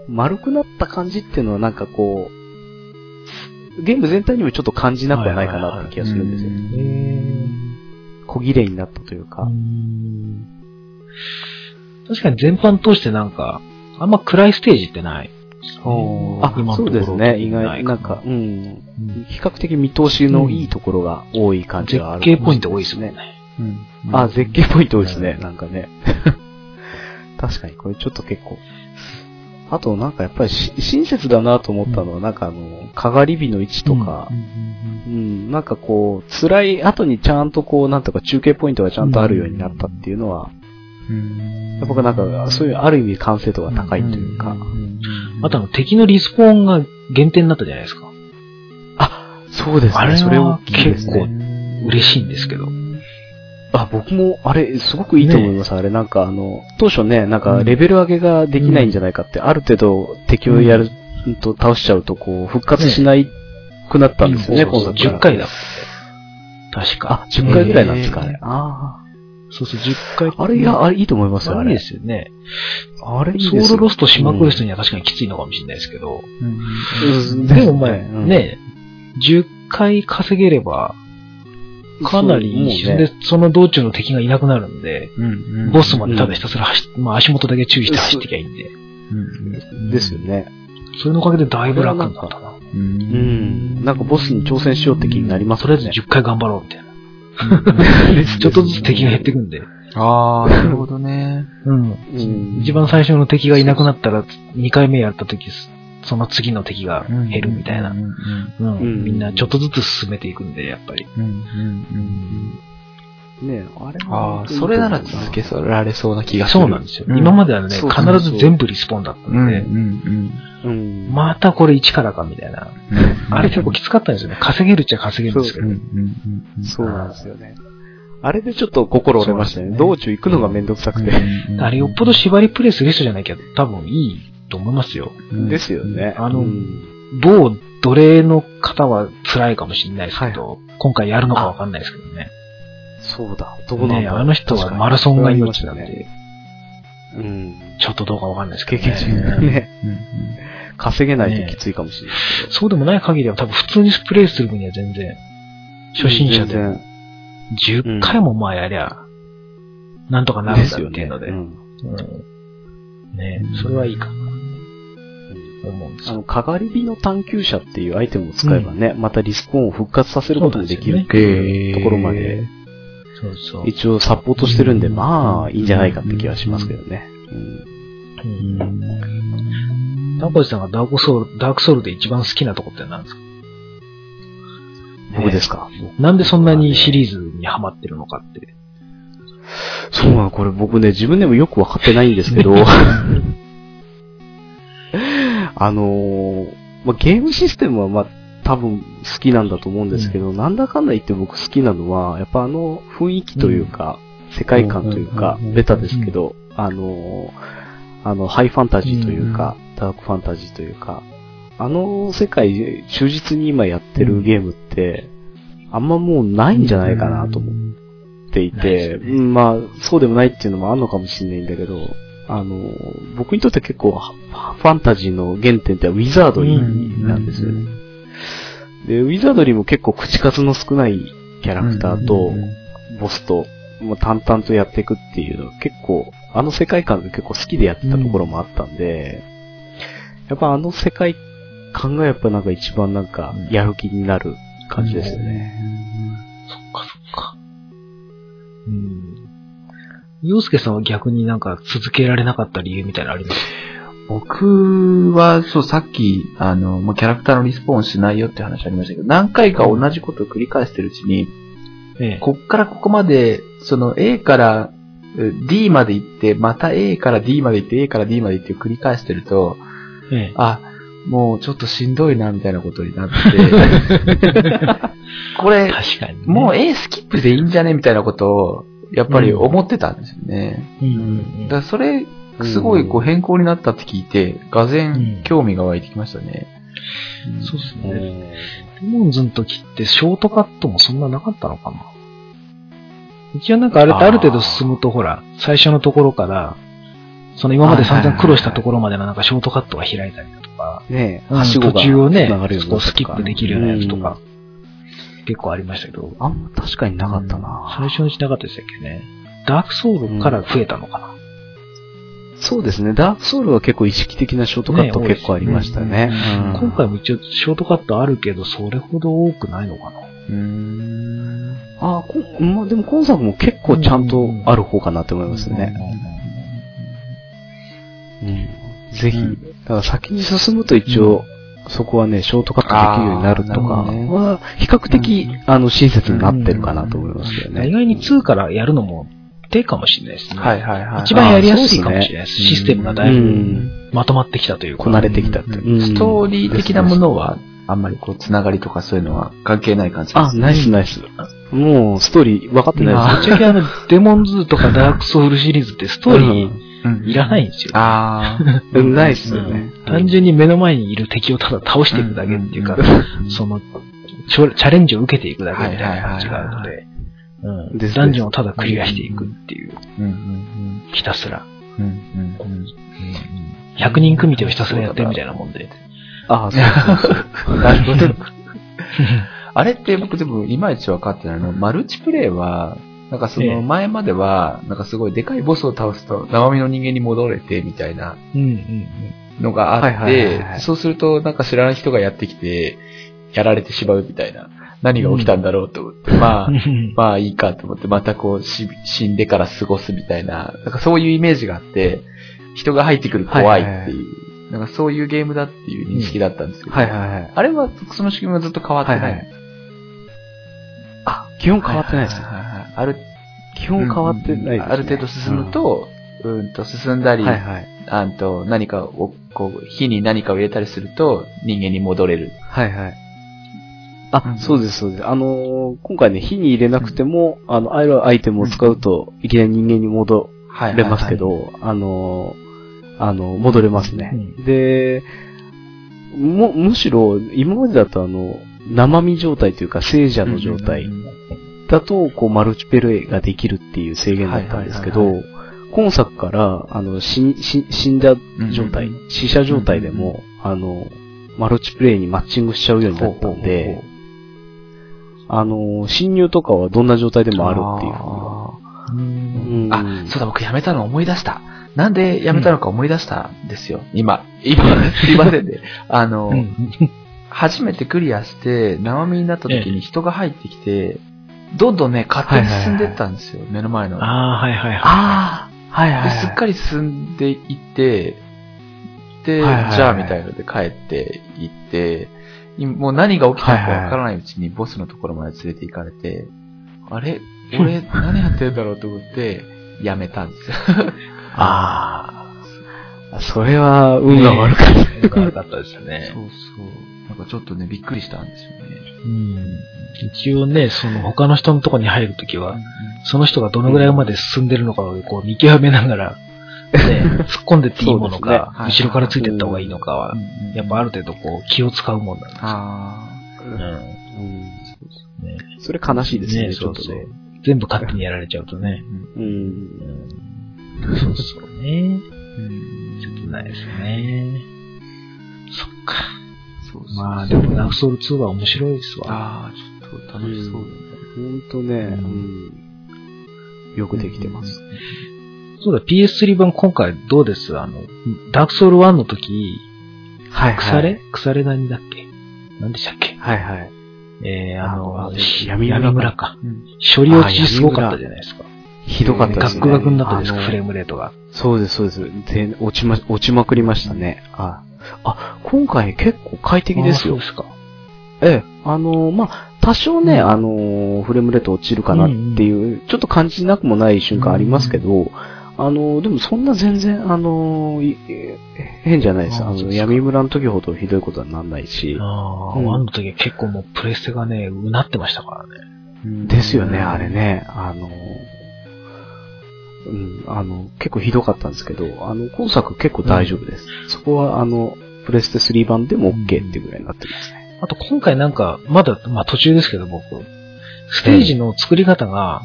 丸くなった感じっていうのはなんかこう、ゲーム全体にもちょっと感じなくはないかなって気がするんですよ。小綺麗になったというか。確かに全般通してなんか、あんま暗いステージってない。あそうですね。意外、なんか、うん。比較的見通しのいいところが多い感じ絶がある。景ポイント多いですもんね。あ、絶景ポイント多いですねう。んなんかね。確かに、これちょっと結構。あと、なんかやっぱりし親切だなと思ったのは、なんかあの、かがり火の位置とか、うん、なんかこう、辛い後にちゃんとこう、なんとか中継ポイントがちゃんとあるようになったっていうのは、僕はなんか、そういうある意味完成度が高いというか、あとあの敵のリスポーンが限定になったじゃないですか。そうですね。あれは結構ね。嬉しいんですけど。あ、僕も、あれ、すごくいいと思います。あれ、なんかあの、当初ね、なんか、レベル上げができないんじゃないかって、ある程度敵をやると倒しちゃうと、こう、復活しないくなったんですよね、そうそう今作10回だもんね。確か。あ、10回ぐらいなんですかねへ。あそうそう、10回。あ。あれ、いや、あれいいと思いますよ、あれいいで。すよね。あれソよウルロストしまくる人には確かにきついのかもしれないですけど。うんでもまあ、うんね、10回稼げれば、かなり一瞬でそその道中の敵がいなくなるんで、ボスまでただひたすすら走っ、まあ足元だけ注意して走ってきゃいいんで、ですよね。それのおかげでだいぶ楽になったな。ううん。なんかボスに挑戦しようって気になりますとりあえずね。10回頑張ろうみたいな。ちょっとずつ敵が減ってくんで。ああ、なるほどね。うん。うん一番最初の敵がいなくなったら、2回目やった時、その次の敵が減るみたいな。うんうんみんなちょっとずつ進めていくんで、やっぱり。ねあれああ、それなら続けられそうな気がする。そうなんですよ。うん今まではね、必ず全部リスポーンだったうんんで、うんうん。またこれ1からかみたいな。うん。あれ結構きつかったんですよね。稼げるっちゃ稼げるんですけど。うんうんうん。そうなんですよね。あれでちょっと心折れましたよね。道中行くのがめんどくさくて。あれよっぽど縛りプレイする人じゃないけど、多分いいと思いますよ。ですよね。あのうん某奴隷の方は辛いかもしれないですけど、今回やるのかわかんないですけどね。そうだ。どうなんだねあの人はマラソンが命なんで、うん。ちょっとどうかわかんないですけ経ど験値ね。ね。稼げないときついかもしれないけど。そうでもない限りは多分普通にプレイする分には全然、初心者で全も10回もまあやりゃ、なんとかなるんだっていうので。うんうんねそれはいいかな、思うんですよ。あの、かがり火の探求者っていうアイテムを使えばね、またリスポーンを復活させることもできるっていうところまで、そうそう。一応サポートしてるんで、まあ、いいんじゃないかって気はしますけどね。うんうん。タコジさんがダークソウル、ダークソウルで一番好きなとこって何ですか？僕ですか？なんでそんなにシリーズにハマってるのかって。そうなの、これ僕ね、自分でもよくわかってないんですけど、あのーまあ、ゲームシステムはまあ、多分好きなんだと思うんですけど、なんだかんだ言って僕好きなのは、やっぱあの雰囲気というか、世界観というか、ベタですけど、あのーあの、ハイファンタジーというか、ダークファンタジーというか、あの世界、忠実に今やってるゲームって、あんまもうないんじゃないかなと思っていて、うん。まあ、そうでもないっていうのもあるのかもしれないんだけど、あの、僕にとって結構ファンタジーの原点ってウィザードリーなんですよね。で、ウィザードリーも結構口数の少ないキャラクターと、ボスと、もう淡々とやっていくっていうの結構、あの世界観で結構好きでやってたところもあったんで、やっぱあの世界観がやっぱなんか一番なんかやる気になる感じですよね。そっかそっか。うん。洋介さんは逆になんか続けられなかった理由みたいなのあります？僕は、そう、さっき、あの、もうキャラクターのリスポーンしないよって話ありましたけど、何回か同じことを繰り返してるうちに、ええ。こっからここまで、その A からえ D まで行って、また A から D まで行って、A から D まで行って繰り返してると、ええ。あ、もうちょっとしんどいな、みたいなことになって、これ、ね。もう A スキップでいいんじゃね？みたいなことを、やっぱり思ってたんですよね。うんうんうん。だからそれ、すごいこう変更になったって聞いて、がぜうん。ん興味が湧いてきましたね。そうですうね。んレモンズの時ってショートカットもそんななかったのかな？一応なんかあれってある程度進むとほら、最初のところから、その今まで散々苦労したところまでのなんかショートカットが開いたりだとか、ねえ、うん途中をねスキップできるようなやつとか、結構ありましたけど。あんま確かになかったな。最初のうちなかったでしたっけね。ダークソウルから増えたのかな。そうですね。ダークソウルは結構意識的なショートカットね結構ありましたね。うん今回も一応ショートカットあるけど、それほど多くないのかな。うーん。あこまあでも今作も結構ちゃんとある方かなって思いますね。うん。ぜひ、うんだから先に進むと一応、そこはね、ショートカットできるようになるとかは、比較的、あの、親切になってるかなと思いますよね。意外に2からやるのも手かもしれないですね。はいはいはい。一番やりやすいかもしれないです。システムがだういぶん。まとまってきたというか。こなれてきたって。うんストーリー的なものは、あんまりこう、つながりとかそういうのは関係ない感じですあ、ナイスナイス。もう、ストーリー分かってぶっないちゃけあの、デモンズとかダークソウルシリーズってストーリーうんいらないんですよ。あです。ないっすよね。単純に目の前にいる敵をただ倒していくだけっていうか、うんその、チャレンジを受けていくだけみたいな感じがあるので、うんダンジョンをただクリアしていくっていう、うんうんひたすら。うん。うんうん100人組手をひたすらやってるみたいなもんで。あ、そうそう。なるほど。あれって僕でもいまいち分かってないの、マルチプレイは、なんかそええの前までは、なんかすごいでかいボスを倒すと生身の人間に戻れてみたいなうんうんのがあって、いそうするとなんか知らない人がやってきて、やられてしまうみたいな。何が起きたんだろうと思って、まあう、ん。まあいいかと思って、またこうし死んでから過ごすみたいな、なんかそういうイメージがあって、人が入ってくる怖いっていう、なんかそういうゲームだっていう認識だったんですけど、はいはいはい。あれはその仕組みはずっと変わってない。はいはいあ、基本変わってないです。はいはいはいある基本変わってないね。ある程度進むと、うんと進んだり、うん、はいはい。あんと何かを、こう、火に何かを入れたりすると人間に戻れる。はいはい。あ、うんそうです、そうです。あのー今回ね、火に入れなくても、あの、あるアイテムを使うと、いきなり人間に戻はいれますけど、あのーあの、戻れますね。うんで、も、むしろ、今までだとあの、生身状態というか、聖者の状態だと、こう、マルチペレイができるっていう制限だったんですけど、今作から、あの、死死死んだ状態、うん死者状態でも、あの、マルチプレイにマッチングしちゃうようになったんで、あの、侵入とかはどんな状態でもあるっていうふうに。あ、そうだ、僕やめたの思い出した。なんでやめたのか思い出したんですよ。今、今、すいませんね。あの、うん。初めてクリアして、生身になった時に人が入ってきて、どんどんね、勝手に進んでったんですよ、目の前の。ああ、はいはいはい。ああ、はいはい、はい。ですっかり進んでいって、で、はいはいはいじゃあみたいので帰っていって、いもう何が起きたのかわからないうちにボスのところまで連れて行かれて、あれ？俺何やってんだろうと思って、やめたんですよ。ああ。それは、運が悪かった。た。悪かったですよねそう。そう。なんかちょっとね、びっくりしたんですよね。うん一応ね、その他の人のとこに入るときは、その人がどのぐらいまで進んでるのかをこう見極めながら、ね、突っ込んでっていいものか、はい後ろからついてった方がいいのかはうん、うんやっぱある程度こう気を使うもんなんですよ。あうんうんねそれ悲しいですね、ねちょっとねそうそう。全部勝手にやられちゃうとね。うん。うんそうそうね。ーうんちょっとないですね。そっか。そうそうまあでも、ダークソウル2は面白いですわ。ああ、ちょっと楽しそうだね。ほんとね、うん。よくできてます。そうだ、PS3 版今回どうです？あの、ダークソウル1の時、はい腐れ？腐れ何だっけ？何でしたっけ？はいはい。えー、あの、あのし闇村闇村か。うん処理落ちすごかったじゃないですか。ひどかったですね。ガックガクになったじゃないですか、フレームレートが。そうです、そうです。全落ちま、落ちまくりましたね。あ、あ、今回結構快適ですよあ。そうですか。ええ、あのまあ、多少ね、うんあのーフレームレート落ちるかなっていう、ちょっと感じなくもない瞬間ありますけど、あのーでもそんな全然、あの変じゃないです。あの、闇村の時ほどひどいことはなんないし。ああ、うんワンの時は結構もうプレステがね、うなってましたからね。ですよね、あれ。ね。あのーうん、あの、結構ひどかったんですけど、あの、今作結構大丈夫です。そこは、あの、プレステ3版でも OK っていうぐらいになってますね。あと今回なんか、まだ、まあ途中ですけど僕、ステージの作り方が、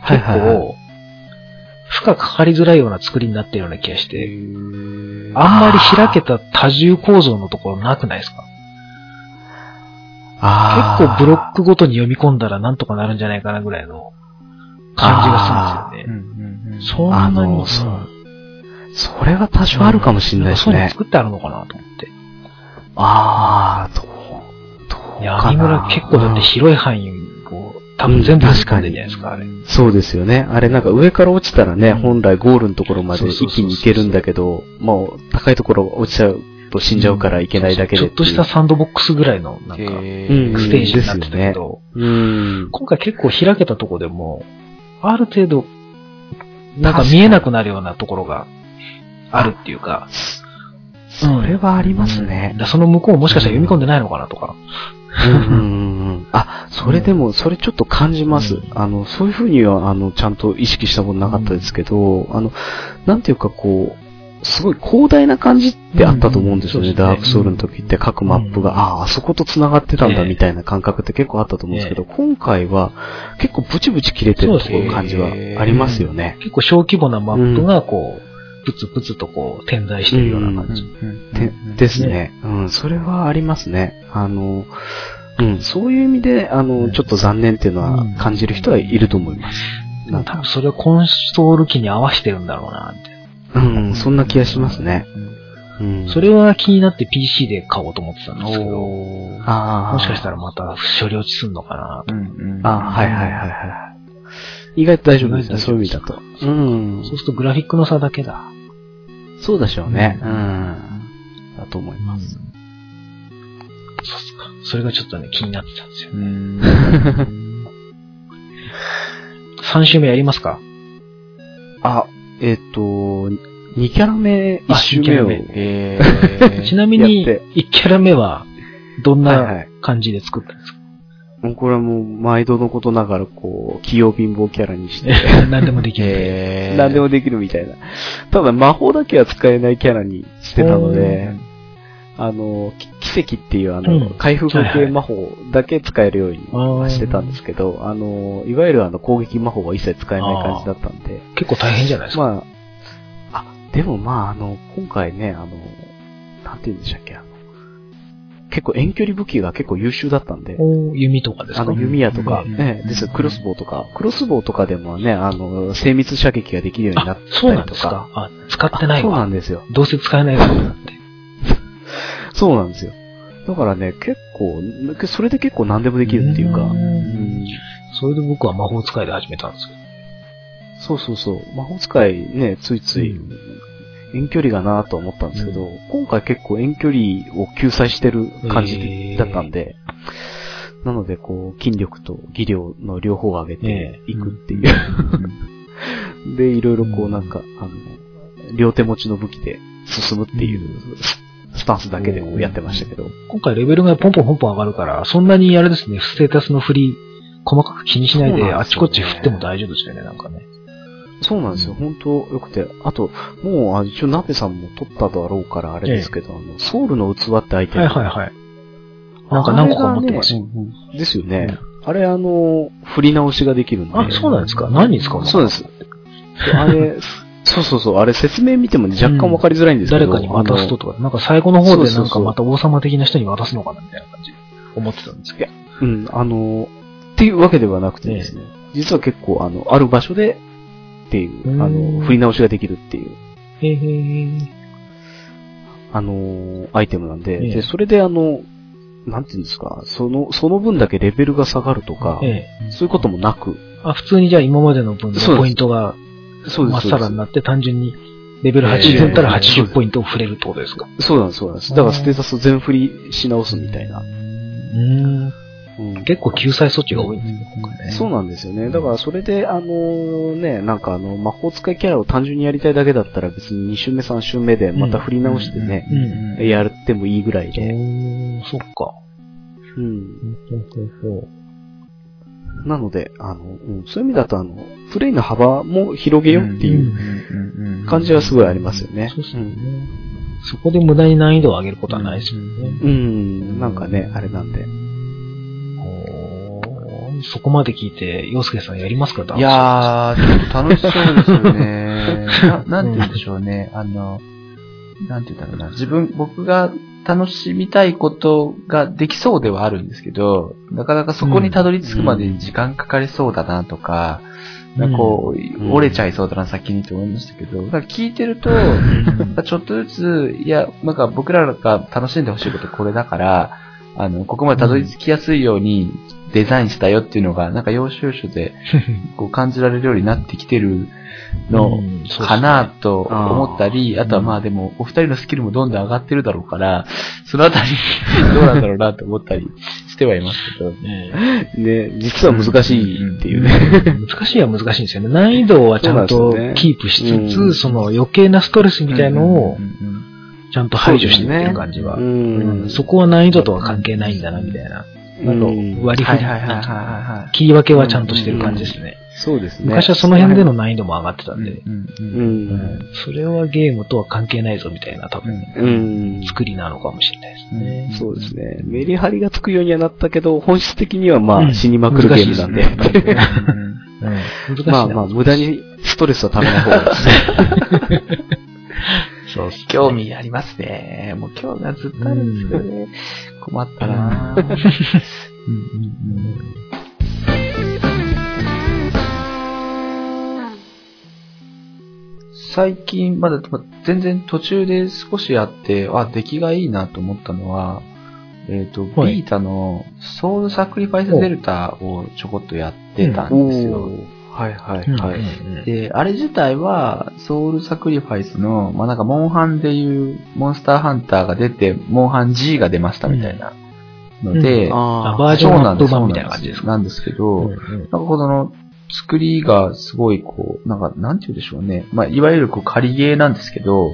はい結構、負荷かかりづらいような作りになってるような気がして、ああんまり開けた多重構造のところなくないですか？あ結構ブロックごとに読み込んだらなんとかなるんじゃないかなぐらいの感じがするんですよね。そんあなに、のそうそれは多少あるかもしれないですね。そういうの。作ってあるのかなと思って。ああ、どう、どうかな。闇村結構だって広い範囲を多分全部突っ込んでるんじゃないですか、あれ。そうですよね。あれなんか上から落ちたらね、うん本来ゴールのところまで一気に行けるんだけど、もう高いところ落ちちゃうと死んじゃうからいけないだけでちょっとしたスサンドボックスぐらいの、なんか、うんステージになってたけど、うん。今回結構開けたとこでも、ある程度、なんか見えなくなるようなところがあるっていうか、それはありますうんねだか。らその向こうもしかしたら読み込んでないのかなとか。うんうんうんうん。あ、それでも、それちょっと感じます。うん。あの、そういうふうには、あの、ちゃんと意識したことなかったですけど、あの、なんていうかこう、すごい広大な感じってあったと思うんですよね。うん。そうですね。ダークソウルの時って各マップが、うん。ああ、あそこと繋がってたんだええ。みたいな感覚って結構あったと思うんですけど、今回は結構ブチブチ切れてるところ感じはありますよね。結構小規模なマップがこう、プツプツとこう点在してるような感じ。てですね。うん、それはありますね。あの、うん、そういう意味で、あの、ちょっと残念っていうのは感じる人はいると思います。なんか、多分それをコンソール機に合わせてるんだろうな、って。うん、そんな気がしますね。うん。それは気になって PC で買おうと思ってたんですけど、ああ。もしかしたらまた処理落ちすんのかなと。あはいはいはいはい。意外と大丈夫ですね、そういう意味だと。うんそうするとグラフィックの差だけだ。そうでしょうね。ううんん。だと思います。そうっすか。それがちょっとね、気になってたんですよ。3週目やりますか？あ、えっと、2キャラ目、1周目を。二キャラえー ちなみに、やって1キャラ目は、どんはいは。ない感じで作ったんですか、もうこれはもう、毎度のことながら、こう、器用貧乏キャラにして、何でもできる。えー何でもできるみたいな。ただ、魔法だけは使えないキャラにしてたので、あの、き奇跡っていうあの、うん回復系魔法だけ使えるようにしてたんですけど、あの、いわゆるあの攻撃魔法は一切使えない感じだったんで、結構大変じゃないですか？まあ、あ、でもまああの、今回ね、あの、なんて言うんでしたっけ、あの、結構遠距離武器が結構優秀だったんで、お弓とかですか？あの、弓矢とか、うんね、ですクロスボウとか、クロスボウとかでもね、あの、精密射撃ができるようになあっ、そうたりとか。なんですか？あ、使ってないあそうなわ。んですよ。どうせ使えないわと思って。そうなんですよ。だからね、結構、それで結構何でもできるっていうか、うん。うん。それで僕は魔法使いで始めたんですけど。そうそうそう。魔法使いね、ついつい、遠距離がなとは思ったんですけど、今回結構遠距離を救済してる感じだったんで、なのでこう、筋力と技量の両方を上げていくっていう。で、いろいろこうなんか、あの、両手持ちの武器で進むっていうススタンスだけでやってましたけど。今回レベルがポンポンポンポン上がるから、そんなにあれですね、ステータスの振り、細かく気にしないで、あっちこっち振っても大丈夫ですよね、なんかね。そうなんですよ。本当良くて。あと、もう、あ一応、ナベさんも取っただろうからあれですけど、あの、ソウルの器ってアイテム。はいはいはい。なんか何個か持ってます。ですよね。あれ、あの、振り直しができるんで。あ、そうなんですか何に使うのそうです。あれ、そうそうそう、あれ説明見てもね、若干わかりづらいんですけど、誰かに渡すととか、なんか最後の方でなんかまた王様的な人に渡すのかなみたいな感じで思ってたんですけど。うん、あの、っていうわけではなくてですね、実は結構、あの、ある場所で、っていう、あうん。の、振り直しができるっていう、へへー。あの、アイテムなんで、ええ。で、それであの、なんていうんですか、その、その分だけレベルが下がるとか、ええ。そういうこともなく、あ、普通にじゃあ今までの分のポイントがそうまっさらになって単純にレベル80ええだったら80ポイントを触れるってことですか？そうなんです、そうなんです。だからステータスを全振りし直すみたいな。うーん。うん結構救済措置が多いんですよ、今回ね。そうなんですよね。だからそれで、あのね、なんかあの、魔法使いキャラを単純にやりたいだけだったら別に2周目3周目でまた振り直してね、うん。やってもいいぐらいおで。ー、そっか。うん。ほうほうほうなので、あの、うんそういう意味だとあの、プレイの幅も広げようっていう感じはすごいありますよね。そうですね。そこで無駄に難易度を上げることはないですよね。うん。うん。なんかね、あれなんで。そこまで聞いて、洋介さんやりますかいやー、ちょっと楽しそうですよね。ななんて言うんでしょうね。あの、なんて言うんだろうな。自分、僕が楽しみたいことができそうではあるんですけど、なかなかそこにたどり着くまでに時間かかりそうだなとか、なんかこう、ん折れちゃいそうだな、先にと思いましたけど、なん。か聞いてると、ちょっとずつ、いや、なんか僕らが楽しんでほしいことこれだから、あの、ここまでたどり着きやすいようにデザインしたよっていうのが、なんか要所要所で こう感じられるようになってきてるのかなと思ったり、あとはまあでも、お二人のスキルもどんどん上がってるだろうから、そのあたり どうなんだろうなと思ったり してはいますけど。ね。ね、実は難しいっていうね。難しいは難しいんですよね。難易度はちゃんとキープしつつ、うん。その余計なストレスみたいのをちゃんと排除していってる感じは。そこは難易度とは関係ないんだな、みたいな。なんか割り振り、はいはいはいはいはい。切り分けはちゃんとしてる感じですね。そうですね。昔はその辺での難易度も上がってたんで。それはゲームとは関係ないぞみたいな多分、うん。作りなのかもしれないですね。そうですね。メリハリがつくようにはなったけど、本質的にはまうんあ死にまくるゲームなんで。まあまあ、無駄にストレスはためない方がいいですね。そう興味ありますね。もう興味はずっとあるんですけどね。困ったなぁうんうんうん最近、まだ全然途中で少しやって、あ、出来がいいなと思ったのは、えっ、と、はいビータのソウルサクリファイスデルタをちょこっとやってたんですよ。はいはいうんはい。うん。うんで、あれ自体は、ソウルサクリファイスの、まあ、なんか、モンハンでいう、モンスターハンターが出て、モンハン G が出ましたみたいなので、うん。ああバージョンアップそうなんです版みたいな感じですか？なんですけど、うんうん。なんかこの、作りがすごいこう、なんか、なんて言うでしょうね。まあ、いわゆるこう、仮ゲーなんですけど、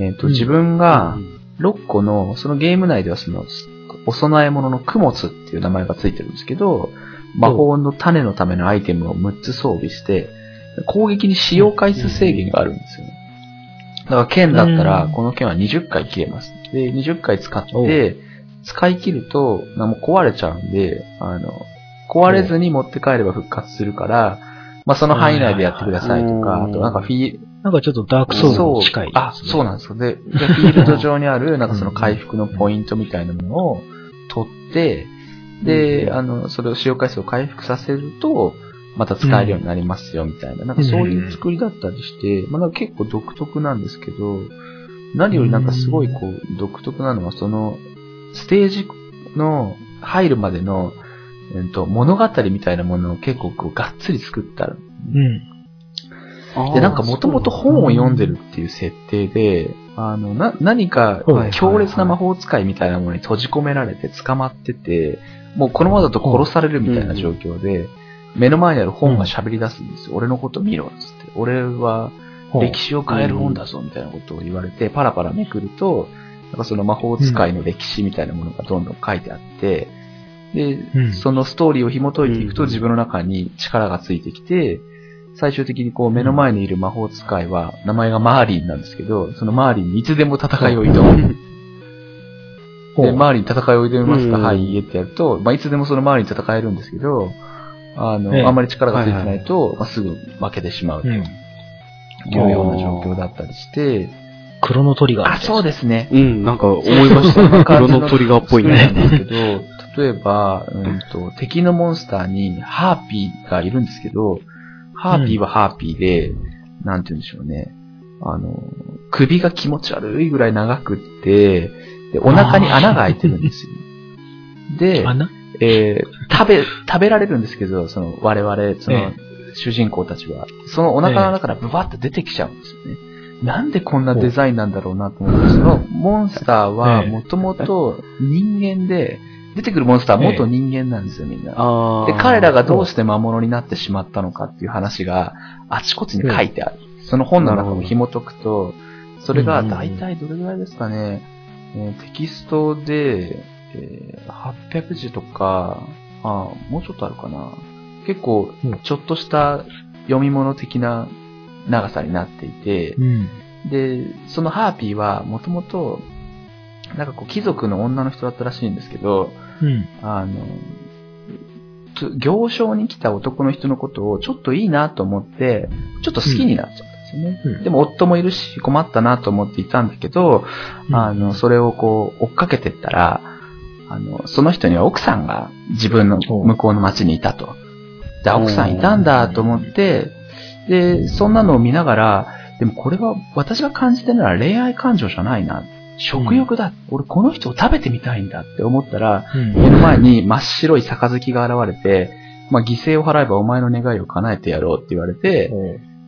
えっ、と、うん。自分が、6個の、そのゲーム内ではその、お供え物のクモスっていう名前がついてるんですけど、魔法の種のためのアイテムを6つ装備して、攻撃に使用回数制限があるんですよね。だから剣だったらう、んこの剣は20回切れます。で、20回使っおて、使い切ると、なもう壊れちゃうんで、あの、壊れずに持って帰れば復活するから、まあその範囲内でやってくださいとか、はいあとなんかフィー、なんかちょっとダークソウルに近い、あ、そうなんですよ。で、でフィールド上にある、なんかその回復のポイントみたいなものを取って、で、あの、それを使用回数を回復させると、また使えるようになりますよ、みたいな。なんかそういう作りだったりして、まあなんか結構独特なんですけど、何よりなんかすごいこう、独特なのは、その、ステージの入るまでの、えっと、物語みたいなものを結構こう、がっつり作ったうん。で、なんかもともと本を読んでるっていう設定で、あの、な、何かはい強烈な魔法使いみたいなものに閉じ込められて捕まってて、もうこのままだと殺されるみたいな状況で、目の前にある本が喋り出すんですよ。俺のこと見ろ、つって。俺は歴史を変える本だぞ、みたいなことを言われて、パラパラめくると、なんかその魔法使いの歴史みたいなものがどんどん書いてあって、で、うん。そのストーリーを紐解いていくとうん。自分の中に力がついてきて、最終的にこう目の前にいる魔法使いは、名前がマーリンなんですけど、そのマーリンにいつでも戦いを挑む。で、マーリン戦いを挑みますか、うんはい、いえってやると、まあ、いつでもそのマーリン戦えるんですけど、あの、ええあんまり力がついてないと、まあ、すぐ負けてしまうとうん。いうような状況だったりして、クロノトリガーあ、そうでですね。うん、なんか思いました。クロノトリガーっぽいなんね。ですけど、例えば、うんと、敵のモンスターにハーピーがいるんですけど、ハーピーはハーピーで、なんて言うんでしょうね。あの、首が気持ち悪いぐらい長くって、で、お腹に穴が開いてるんですよ。で、穴？えー食べ、食べられるんですけど、その、我々、そのえ、主人公たちは、そのお腹の中からブバッと出てきちゃうんですよね。なんでこんなデザインなんだろうなと思って、そのモンスターはええもともと人間で、出てくるモンスターは元人間なんですよ、みんな。あで、彼らがどうして魔物になってしまったのかっていう話があちこちに書いてある。その本の中を紐解くと、それが大体どれぐらいですかね、えーテキストで、えー800字とか、あもうちょっとあるかな。結構うん、ちょっとした読み物的な長さになっていて、うん。で、そのハーピーはもともと、なんかこう貴族の女の人だったらしいんですけど、うん。あの、つ行商に来た男の人のことをちょっといいなと思って、ちょっと好きになっちゃったんですよね。うんでも夫もいるし困ったなと思っていたんだけど、あの、それをこう追っかけてったら、あの、その人には奥さんが自分の向こうの町にいたと。で、あ奥さんいたんだと思って、で、そんなのを見ながら、でもこれは私が感じてるのは恋愛感情じゃないな。食欲だ。俺この人を食べてみたいんだって思ったら、うん、目の前に真っ白い杯が現れて、まあ、犠牲を払えばお前の願いを叶えてやろうって言われて、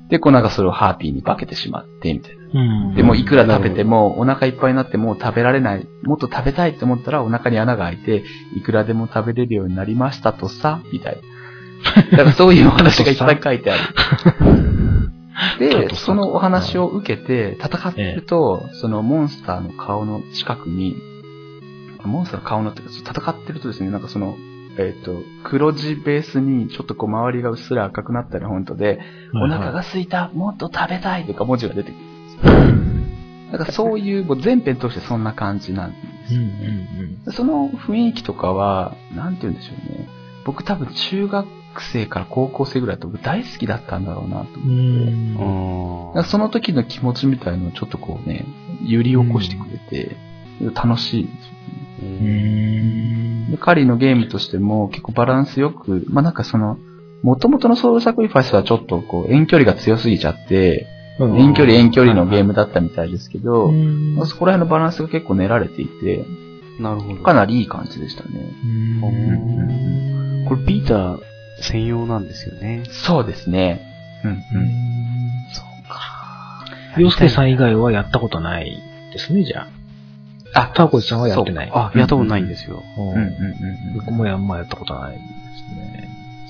で、こうなんかそれをハーピーに化けてしまって、みたいな。うん。でもいくら食べてもお腹いっぱいになってもう食べられない。もっと食べたいって思ったらお腹に穴が開いて、いくらでも食べれるようになりましたとさ、みたいな。だからそういうお話がいっぱい書いてある。で、そのお話を受けて戦ってると、そのモンスターの顔の近くに、モンスターの顔のって戦ってるとですね、なんかその、えっ、と、黒地ベースにちょっとこう周りがうっすら赤くなったようなフォントで、お腹が空いた、もっと食べたいとか文字が出てくるんですよ。だからそういう、もう全編通してそんな感じなんですうんよね。その雰囲気とかは、なんて言うんでしょうね。僕多分中学生から高校生ぐらいだと僕大好きだったんだろうなと思って。その時の気持ちみたいのをちょっとこうね、揺り起こしてくれて、楽しいんですよね。うん。で、カリーのゲームとしても結構バランスよく、まあなんかその、元々のソウルサクリファイスはちょっとこう遠距離が強すぎちゃって、遠距離遠距離のゲームだったみたいですけど、うんまあそこら辺のバランスが結構練られていて、なるほど。かなりいい感じでしたね。うんこれビータ専用なんですよね。そうですね。うんうん。そうか。洋介さん以外はやったことないですね、じゃあ。あ、ターコイさんはやってない。あ、やったことないんですよ。うんうんうんうん僕もやんまやったことないですね。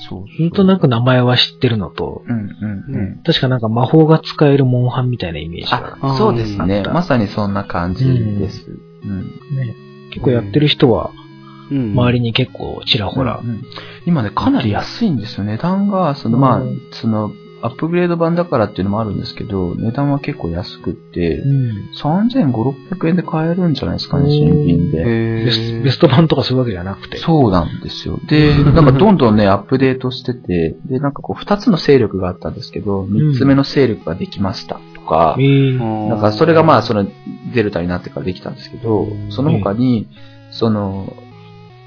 そうなんとなく名前は知ってるのと、うん。うんうんうん。確かなんか魔法が使えるモンハンみたいなイメージが、あ、そうですねまさにそんな感じです。うん。ね、結構やってる人は、うん周りに結構ちらほら。う、ん今ね、かなり安いんですよ。値段が、その、まあうん、その、アップグレード版だからっていうのもあるんですけど、値段は結構安くって、うん。3500、600円で買えるんじゃないですかね、新品で。へベスベスト版とかそういうわけじゃなくて。そうなんですよ。で、なんかどんどんね、アップデートしてて、で、なんかこう、二つの勢力があったんですけど、三つ目の勢力ができましたとかえ、ー。ななんかそれがまあ、その、デルタになってからできたんですけどうん、その他に、その、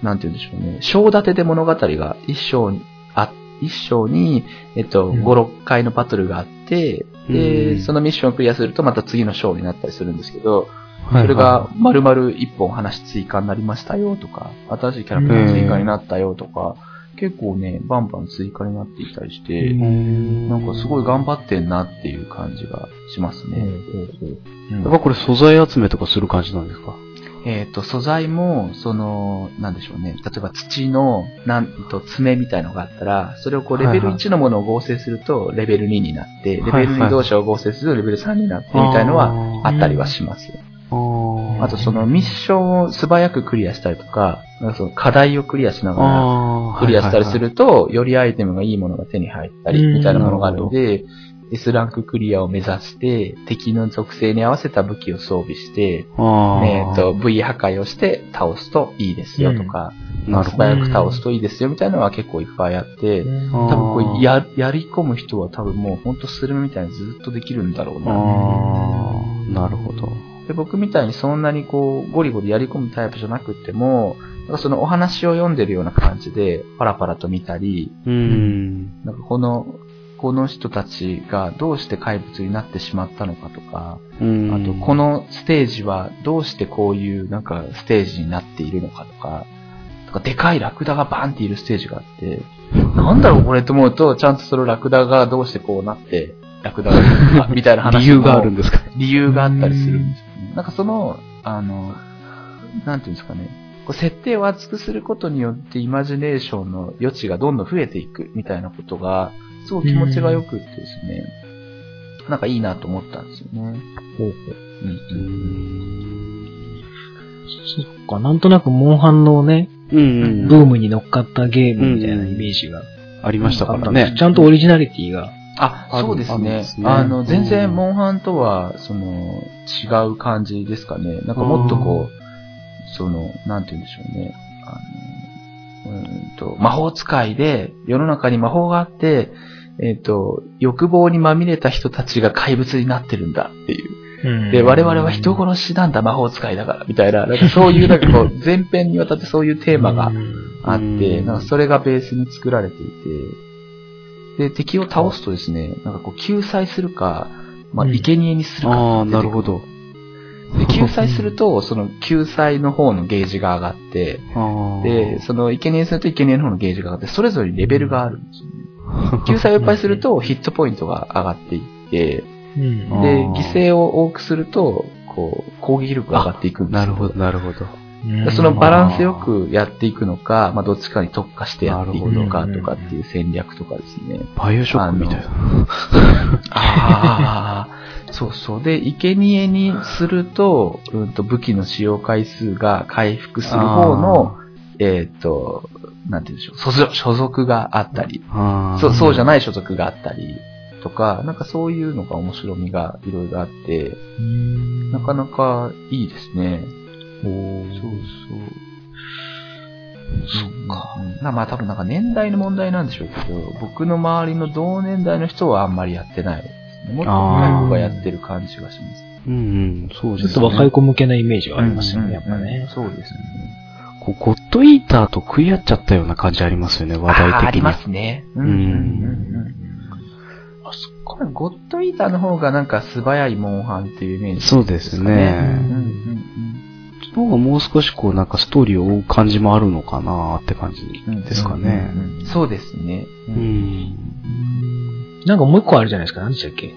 なんて言うんでしょうね、章立てで物語が一章に、あ、一章に、えっと、うん。5、6回のバトルがあって、で、うん。そのミッションをクリアするとまた次の章になったりするんですけど、はいそれが丸々一本話追加になりましたよとか、新しいキャラクター追加になったよとか、結構ね、バンバン追加になっていたりして、うん。なんかすごい頑張ってんなっていう感じがしますね。やっぱこれ素材集めとかする感じなんですか？えっ、と、素材も、その、なんでしょうね。例えば土の、なんと、爪みたいのがあったら、それをこう、レベルはい。はい1のものを合成すると、レベル2になって、レベルはい。はい2同士を合成すると、レベル3になって、みたいのはあったりはします。あと、その、ミッションを素早くクリアしたりとか、なんかその課題をクリアしながら、クリアしたりすはいると、よりアイテムがいいものが手に入ったり、みたいなものがあるので、S ランククリアを目指して、敵の属性に合わせた武器を装備して、えっ、と、V 破壊をして倒すといいですよとか、素なるほど。早く倒すといいですよみたいなのは結構いっぱいあって、多分こうや、やり込む人は多分もうほんとスルメみたいにずっとできるんだろうな。なるほど。で僕みたいにそんなにこう、ゴリゴリやり込むタイプじゃなくても、なんかそのお話を読んでるような感じで、パラパラと見たり、うん。なんかこの、この人たちがどうして怪物になってしまったのかとか、うん。あとこ、のステージはどうしてこういうなんかステージになっているのかとか、とかでかいラクダがバンっているステージがあって、なんだろうこれと思うと、ちゃんとそのラクダがどうしてこうなって、ラクダが、みたいな話も理由があるんですか？理由があったりするんですよね。なんかその、あの、なんていうんですかね、こう設定を厚くすることによってイマジネーションの余地がどんどん増えていくみたいなことが、すごく気持ちが良くってですね、なんかいいなと思ったんですよね。ほうほう。うんうんそっか、なんとなくモンハンのね、うんうん。ブームに乗っかったゲームみたいなイメージがありましたからね。ちゃんとオリジナリティが。あ、そうですねあの、全然、うんモンハンとは、その、違う感じですかね。なんかもっとこう、その、なんて言うんでしょうね。あの、うーんと、魔法使いで、世の中に魔法があって、えっ、と、欲望にまみれた人たちが怪物になってるんだっていう。で、我々は人殺しなんだ、魔法使いだから、みたいな、なんかそういう、なんかこう、前編にわたってそういうテーマがあって、うん。なんかそれがベースに作られていて、で、敵を倒すとですね、なんかこう、救済するか、まあ、うん。生贄にするかああ、出てくる。なるほど。で、救済すると、その救済の方のゲージが上がって、で、その生贄にすると生贄の方のゲージが上がって、それぞれにレベルがあるんですよね。救済をいっぱいすると、ヒットポイントが上がっていって、で、ー犠牲を多くすると、こう、攻撃力が上がっていくんですよなるほど、なるほど。うんそのバランスよくやっていくのか、まあ、どっちかに特化してやっていくのかとかっていう戦略とかですね。バイオショックみたいな。あ あ、そうそう。で、生贄にすると、うんと武器の使用回数が回復する方の、えっ、と、なんて言うんでしょう、所属所属があったり、そうそうじゃない所属があったりとか、なんかそういうのが面白みがいろいろあって、うんなかなかいいですね。おそうーそう。そっか。まあ多分なんか年代の問題なんでしょうけど、僕の周りの同年代の人はあんまりやってない。もっと若い子がやってる感じがします。うんうん、そうですね。ちょっと若い子向けなイメージはありますようんね、やっぱうんね。そうですね。こうゴッドイーターと食い合っちゃったような感じありますよね、話題的に。あーありますね。うんうんうんうんあ、そっこれゴッドイーターの方がなんか素早いモンハンっていうイメージ、そうですねうんうんうんの方がもう少しこうなんかストーリーを追う感じもあるのかなって感じうんですかね。うんうんそうですね。ううん。なんかもう一個あるじゃないですか。何でしたっけ？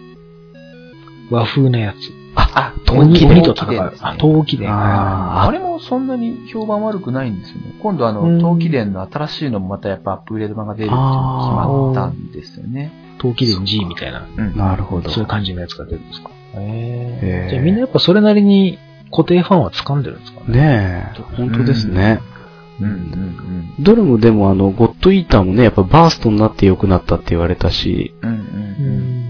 和風なやつ。あ、鬼陶器鬼と戦う。で陶器伝。ああれもそんなに評判悪くないんですよね。今度あうんの、陶器伝の新しいのもまたやっぱアップグレード版が出るっていうのが決まったんですよね。陶器伝 G みたいな、うんなるほど。そういう感じのやつが出るんですか？へーじゃあみんなやっぱそれなりに固定ファンは掴んでるんですかね？ねえ、本当ですね。うんうんどれもでもあの、ゴッドイーターもね、やっぱバーストになって良くなったって言われたし、うん。うんうん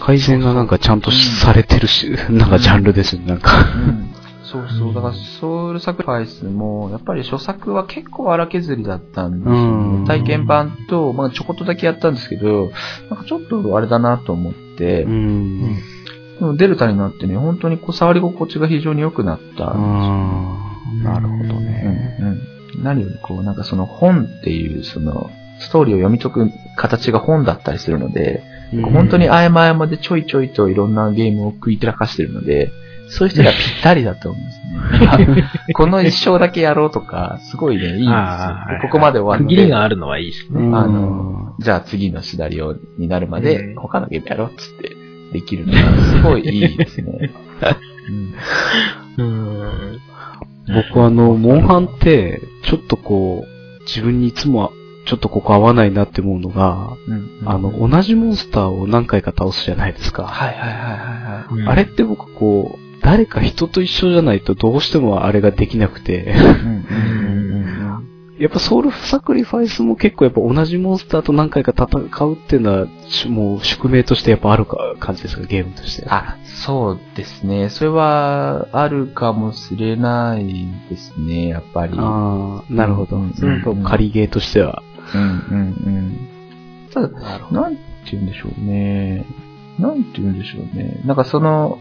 改善がなんかちゃんとしされてるし、なんかジャンルですよね、なんか。うん。そうそう。だから、ソウルサクリファイスも、やっぱり初作は結構荒削りだったんですようんね。体験版と、まあちょこっとだけやったんですけど、なんかちょっとあれだなと思って、うん。でもデルタになってね、本当にこう触り心地が非常に良くなったんですようんなるほどね。うんうん何よりこう、なんかその本っていう、その、ストーリーを読み解く形が本だったりするので、うん本当に合間合間でちょいちょいといろんなゲームを食い散らかしてるので、そういう人にはぴったりだと思うんですね。この一生だけやろうとか、すごいね、いいんですよここまで終わるの区切りで、があるのはいいですね。うんあの、じゃあ次のシナリオになるまでうん他のゲームやろうっつってできるのがすごいいいですね。う んうん。僕あの、モンハンって、ちょっとこう、自分にいつもはちょっとここ合わないなって思うのが、うんあの、同じモンスターを何回か倒すじゃないですか。はいはいはいはいはい。うんあれって僕こう、誰か人と一緒じゃないとどうしてもあれができなくて、うんうんうんうんやっぱソウルサクリファイスも結構やっぱ同じモンスターと何回か戦うっていうのは、しもう宿命としてやっぱあるか感じですか、ゲームとして。あ、そうですね。それはあるかもしれないですね、やっぱり。うんあーなるほどうん。それと仮ゲーとしては。うんうん。ただ、なんて言うんでしょうね。なんて言うんでしょうね。なんかその、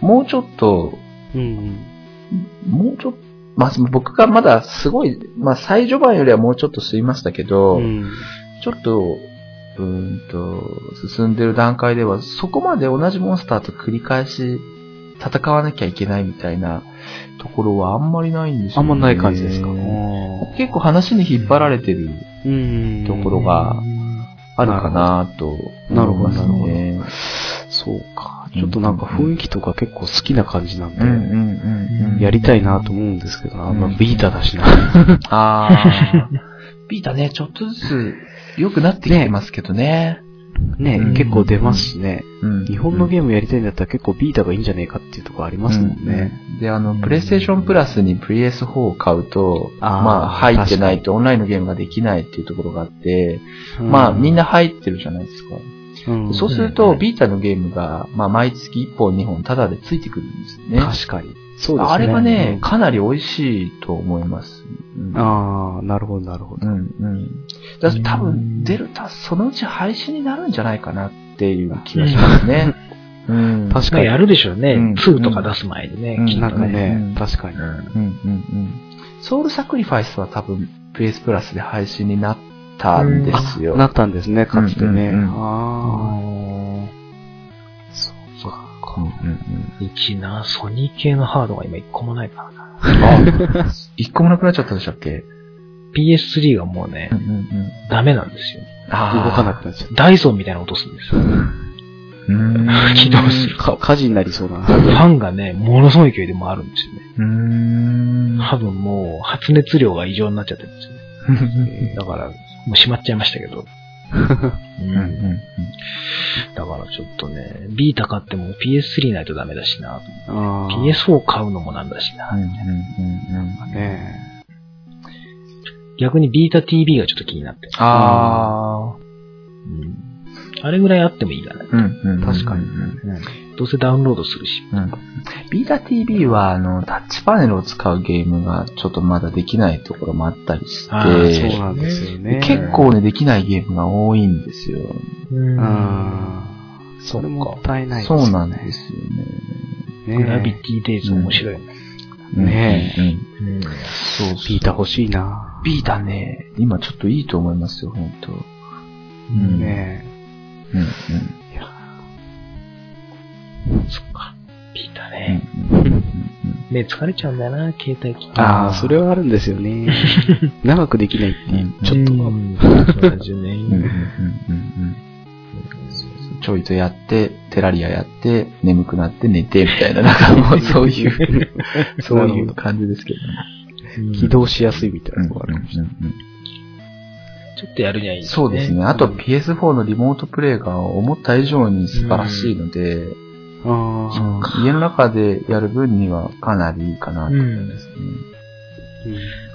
もうちょっと、うん。もうちょっと、まあ、僕がまだすごい、まあ、最序盤よりはもうちょっと進みましたけど、うん。ちょっと、うーんと、進んでる段階では、そこまで同じモンスターと繰り返し戦わなきゃいけないみたいなところはあんまりないんですよ、ね。あんまない感じですか？結構話に引っ張られてるうん。ところがあるかなとなるほど思いますね。そうか。ちょっとなんか雰囲気とか結構好きな感じなんで、うんうん。やりたいなと思うんですけどな。まあ、うんビータだしな。ああ。ビータね、ちょっとずつ良くなってきてますけどね。ね、うん結構出ますしね。うん日本のゲームやりたいんだったら結構ビータがいいんじゃねえかっていうところありますもんね。うんで、あの、プレイステーションプラスに PS4 を買うと、あーまあ、入ってないとオンラインのゲームができないっていうところがあって、まあ、みんな、入ってるじゃないですか。うんそうすると、ビータのゲームが、まあ、毎月1本2本タダでついてくるんですよね。確かに。そうですね。あれがね、うんかなり美味しいと思います。うんああ、なるほど、なるほど。うんうん。だ多分、デルタ、そのうち廃止になるんじゃないかなっていう気がしますね。うん。確かに。まあやるでしょうね。うん2とか出す前にね、うんきっとなんかね、うん確かに。うんうんうん。ソウルサクリファイスは多分 PS プラスで配信になったんですよ。なったんですね、かつてね。うんうんうんああ。そっか。うんうんうんうちな、ソニー系のハードが今一個もないからな。あ、一個もなくなっちゃったでしたっけ？PS3 がもうねうん、うんうん。ダメなんですよ。あ動かなくなっちゃう。ダイソンみたいな音するんですよ。うーん。起動するか火事になりそうな。ファンがね、ものすごい勢いで回るんですよね。うーん。多分もう発熱量が異常になっちゃってるんですよね。だから、もう閉まっちゃいましたけど。うんうんうんだからちょっとね、ビータ買っても PS3 ないとダメだしな。あー PS4 買うのもなんだしな。うんうんうんうん。ね逆にビータ TV がちょっと気になってる。あうんあれぐらいあってもいいかな。ー。うんうん。確かにうんどうせダウンロードするし。うん。ビータ TV は、あの、タッチパネルを使うゲームがちょっとまだできないところもあったりして、そうなんですよね。結構ね、できないゲームが多いんですよ。うんそれもったいないですね。そうなんですよね。ね。グラビティデイズ面白いね。ねえうんうんうんそうそうビータ欲しいな。ビータね、今ちょっといいと思いますよ、本当うんねうんそっか。ビータうんね。疲れちゃうんだよな、携帯機。ああ、それはあるんですよね。長くできないっていう、ちょっと。うんそうですよね。ちょいとやって、テラリアやって、眠くなって寝て、みたいな、なんかもうそういう、そういう感じですけどね。うん起動しやすいみたいなとこあるかもしれない。ちょっとやるにはいいですね。そうですね。あと PS4 のリモートプレイが思った以上に素晴らしいので、あうん家の中でやる分にはかなりいいかなと思いますね。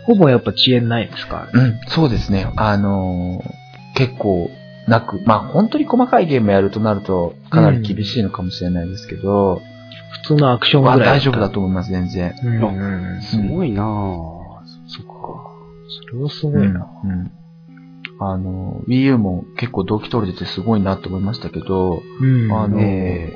あ。ほぼやっぱ遅延ないですか？うん、そうですね。あのー結構なく、まあ本当に細かいゲームやるとなるとかなり厳しいのかもしれないですけど、普通のアクションぐらい。まあ大丈夫だと思います、全然。うんうん。すごいなぁ。そっか。それはすごいな。うんうんあの、Wii U も結構動機取れててすごいなと思いましたけど、うんあの、え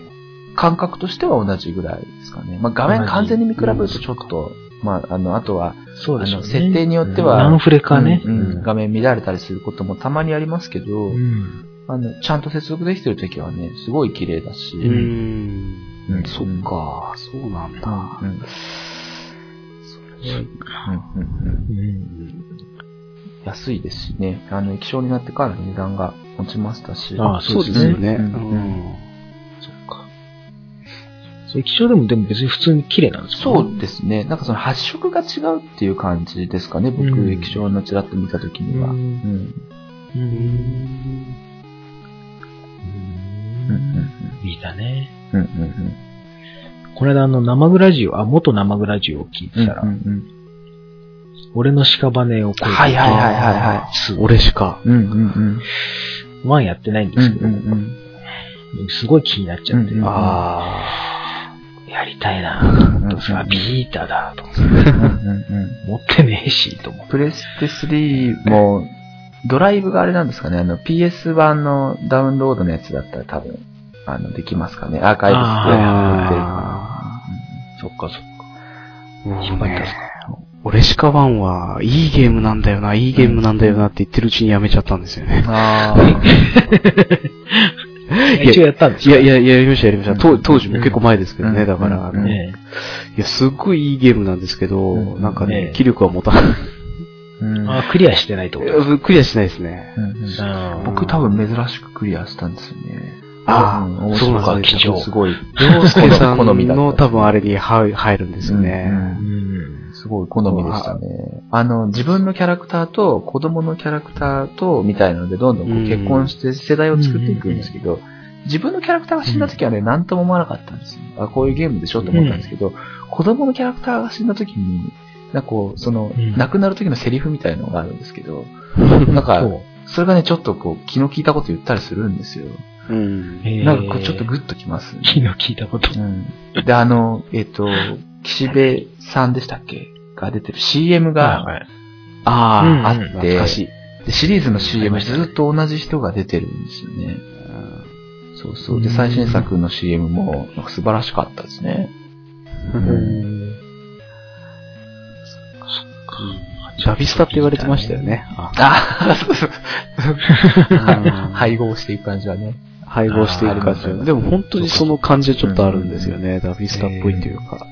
感覚としては同じぐらいですかね。まあ画面完全に見比べるとちょっと、まあ、あの、あとは、そうでしょうね。あの設定によってはナンフレかね。うんうん画面乱れたりすることもたまにありますけど、うんあの、ちゃんと接続できてるときはね、すごい綺麗だし、うーん。うんそっか、そうなんだ。うんうんうん安いですしね、あの、液晶になってから値段が落ちましたし。ああそうですよね。ううん。液晶でもでも別に普通に綺麗なんですか？そうですね。なんかその発色が違うっていう感じですかね。僕、うん。液晶のちらっと見たときには。ううん。ん。う。うん。ん。うん。うん。いいだね。うん。うん。この間あの生グラジオ、あ、元生グラジオを聞いうん。てたら、うん。うん。俺の屍を超えてはいはいはいはいは2俺しか。うん。うん。うん。1やってないん。ですけど、うん。うん。すごい気になっちゃって、うん。うん。あやりたいなと思って、さ、うんビータだと思って、うんうんうん。持ってねえし、と思って。プレステ3も、ドライブがあれなんですかね、あの PS1 のダウンロードのやつだったら多分、あの、できますかね。アーカイブスで売ってるかそっかそっか。あ。引っ張ったんですか俺しかワンは、いいゲームなんだよな、いいゲームなんだよなって言ってるうちにやめちゃったんですよね。な。あ 一応やったんですいよ。やいや、やりましたやりました。うん。当当時も結構前ですけどね、うん。だから、いねや、すっごいいいゲームなんですけど、うん。なんかねね、気力は持たない。うん。あ、クリアしてないといやクリアしないですね。僕多分珍しくクリアしたんですよね。ああうん面白かった。そうなんですごい。洋介さんの 多分あれに入入るんですよね。すごい好みでしたね。あの、自分のキャラクターと子供のキャラクターと、みたいなので、どんどん結婚して世代を作っていくんですけど、自分のキャラクターが死んだ時はね、なんとも思わなかったんですよ。あ、こういうゲームでしょ？と思ったんですけど、子供のキャラクターが死んだ時に、なんかこう、その、うん亡くなる時のセリフみたいなのがあるんですけど、なんか。それがね、ちょっとこう、気の利いたこと言ったりするんですよ。うん。へーなんかこう、ちょっとグッときます、ね。気の聞いたこと。うん。で、あの、えっ、と、岸辺さんでしたっけ？が出てる CM がはいあうんあ、あって、懐かしい。でシリーズの CM ずっと同じ人が出てるんですよね。そうそう。で、最新作の CM もなんか素晴らしかったですね。うんラビスタって言われてましたよね。ああそうそう。う ん配合していく感じはね。配合していく感じあーで。でも本当にその感じはちょっとあるんですよね。ラビスタっぽいというか。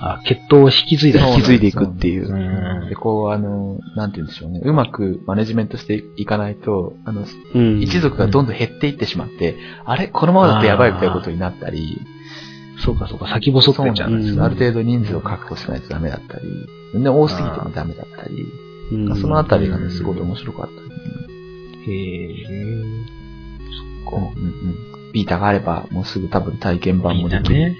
あ、血統を引き継いだ。引き継いでいくっていう。う。んで、こう、あの、なんて言うんでしょうね。うまくマネジメントしていかないと、あの、うん。一族がどんどん減っていってしまって、あれ？このままだとやばいみたいなことになったり、そうかそうか、先細ってっちゃうんですようんある程度人数を確保しないとダメだったり、で多すぎてもダメだったり、うん。そのあたりがね、すごい面白かった、ね。へえ。こう、うんうん。ビータがあれば、もうすぐ多分体験版もできる。ね。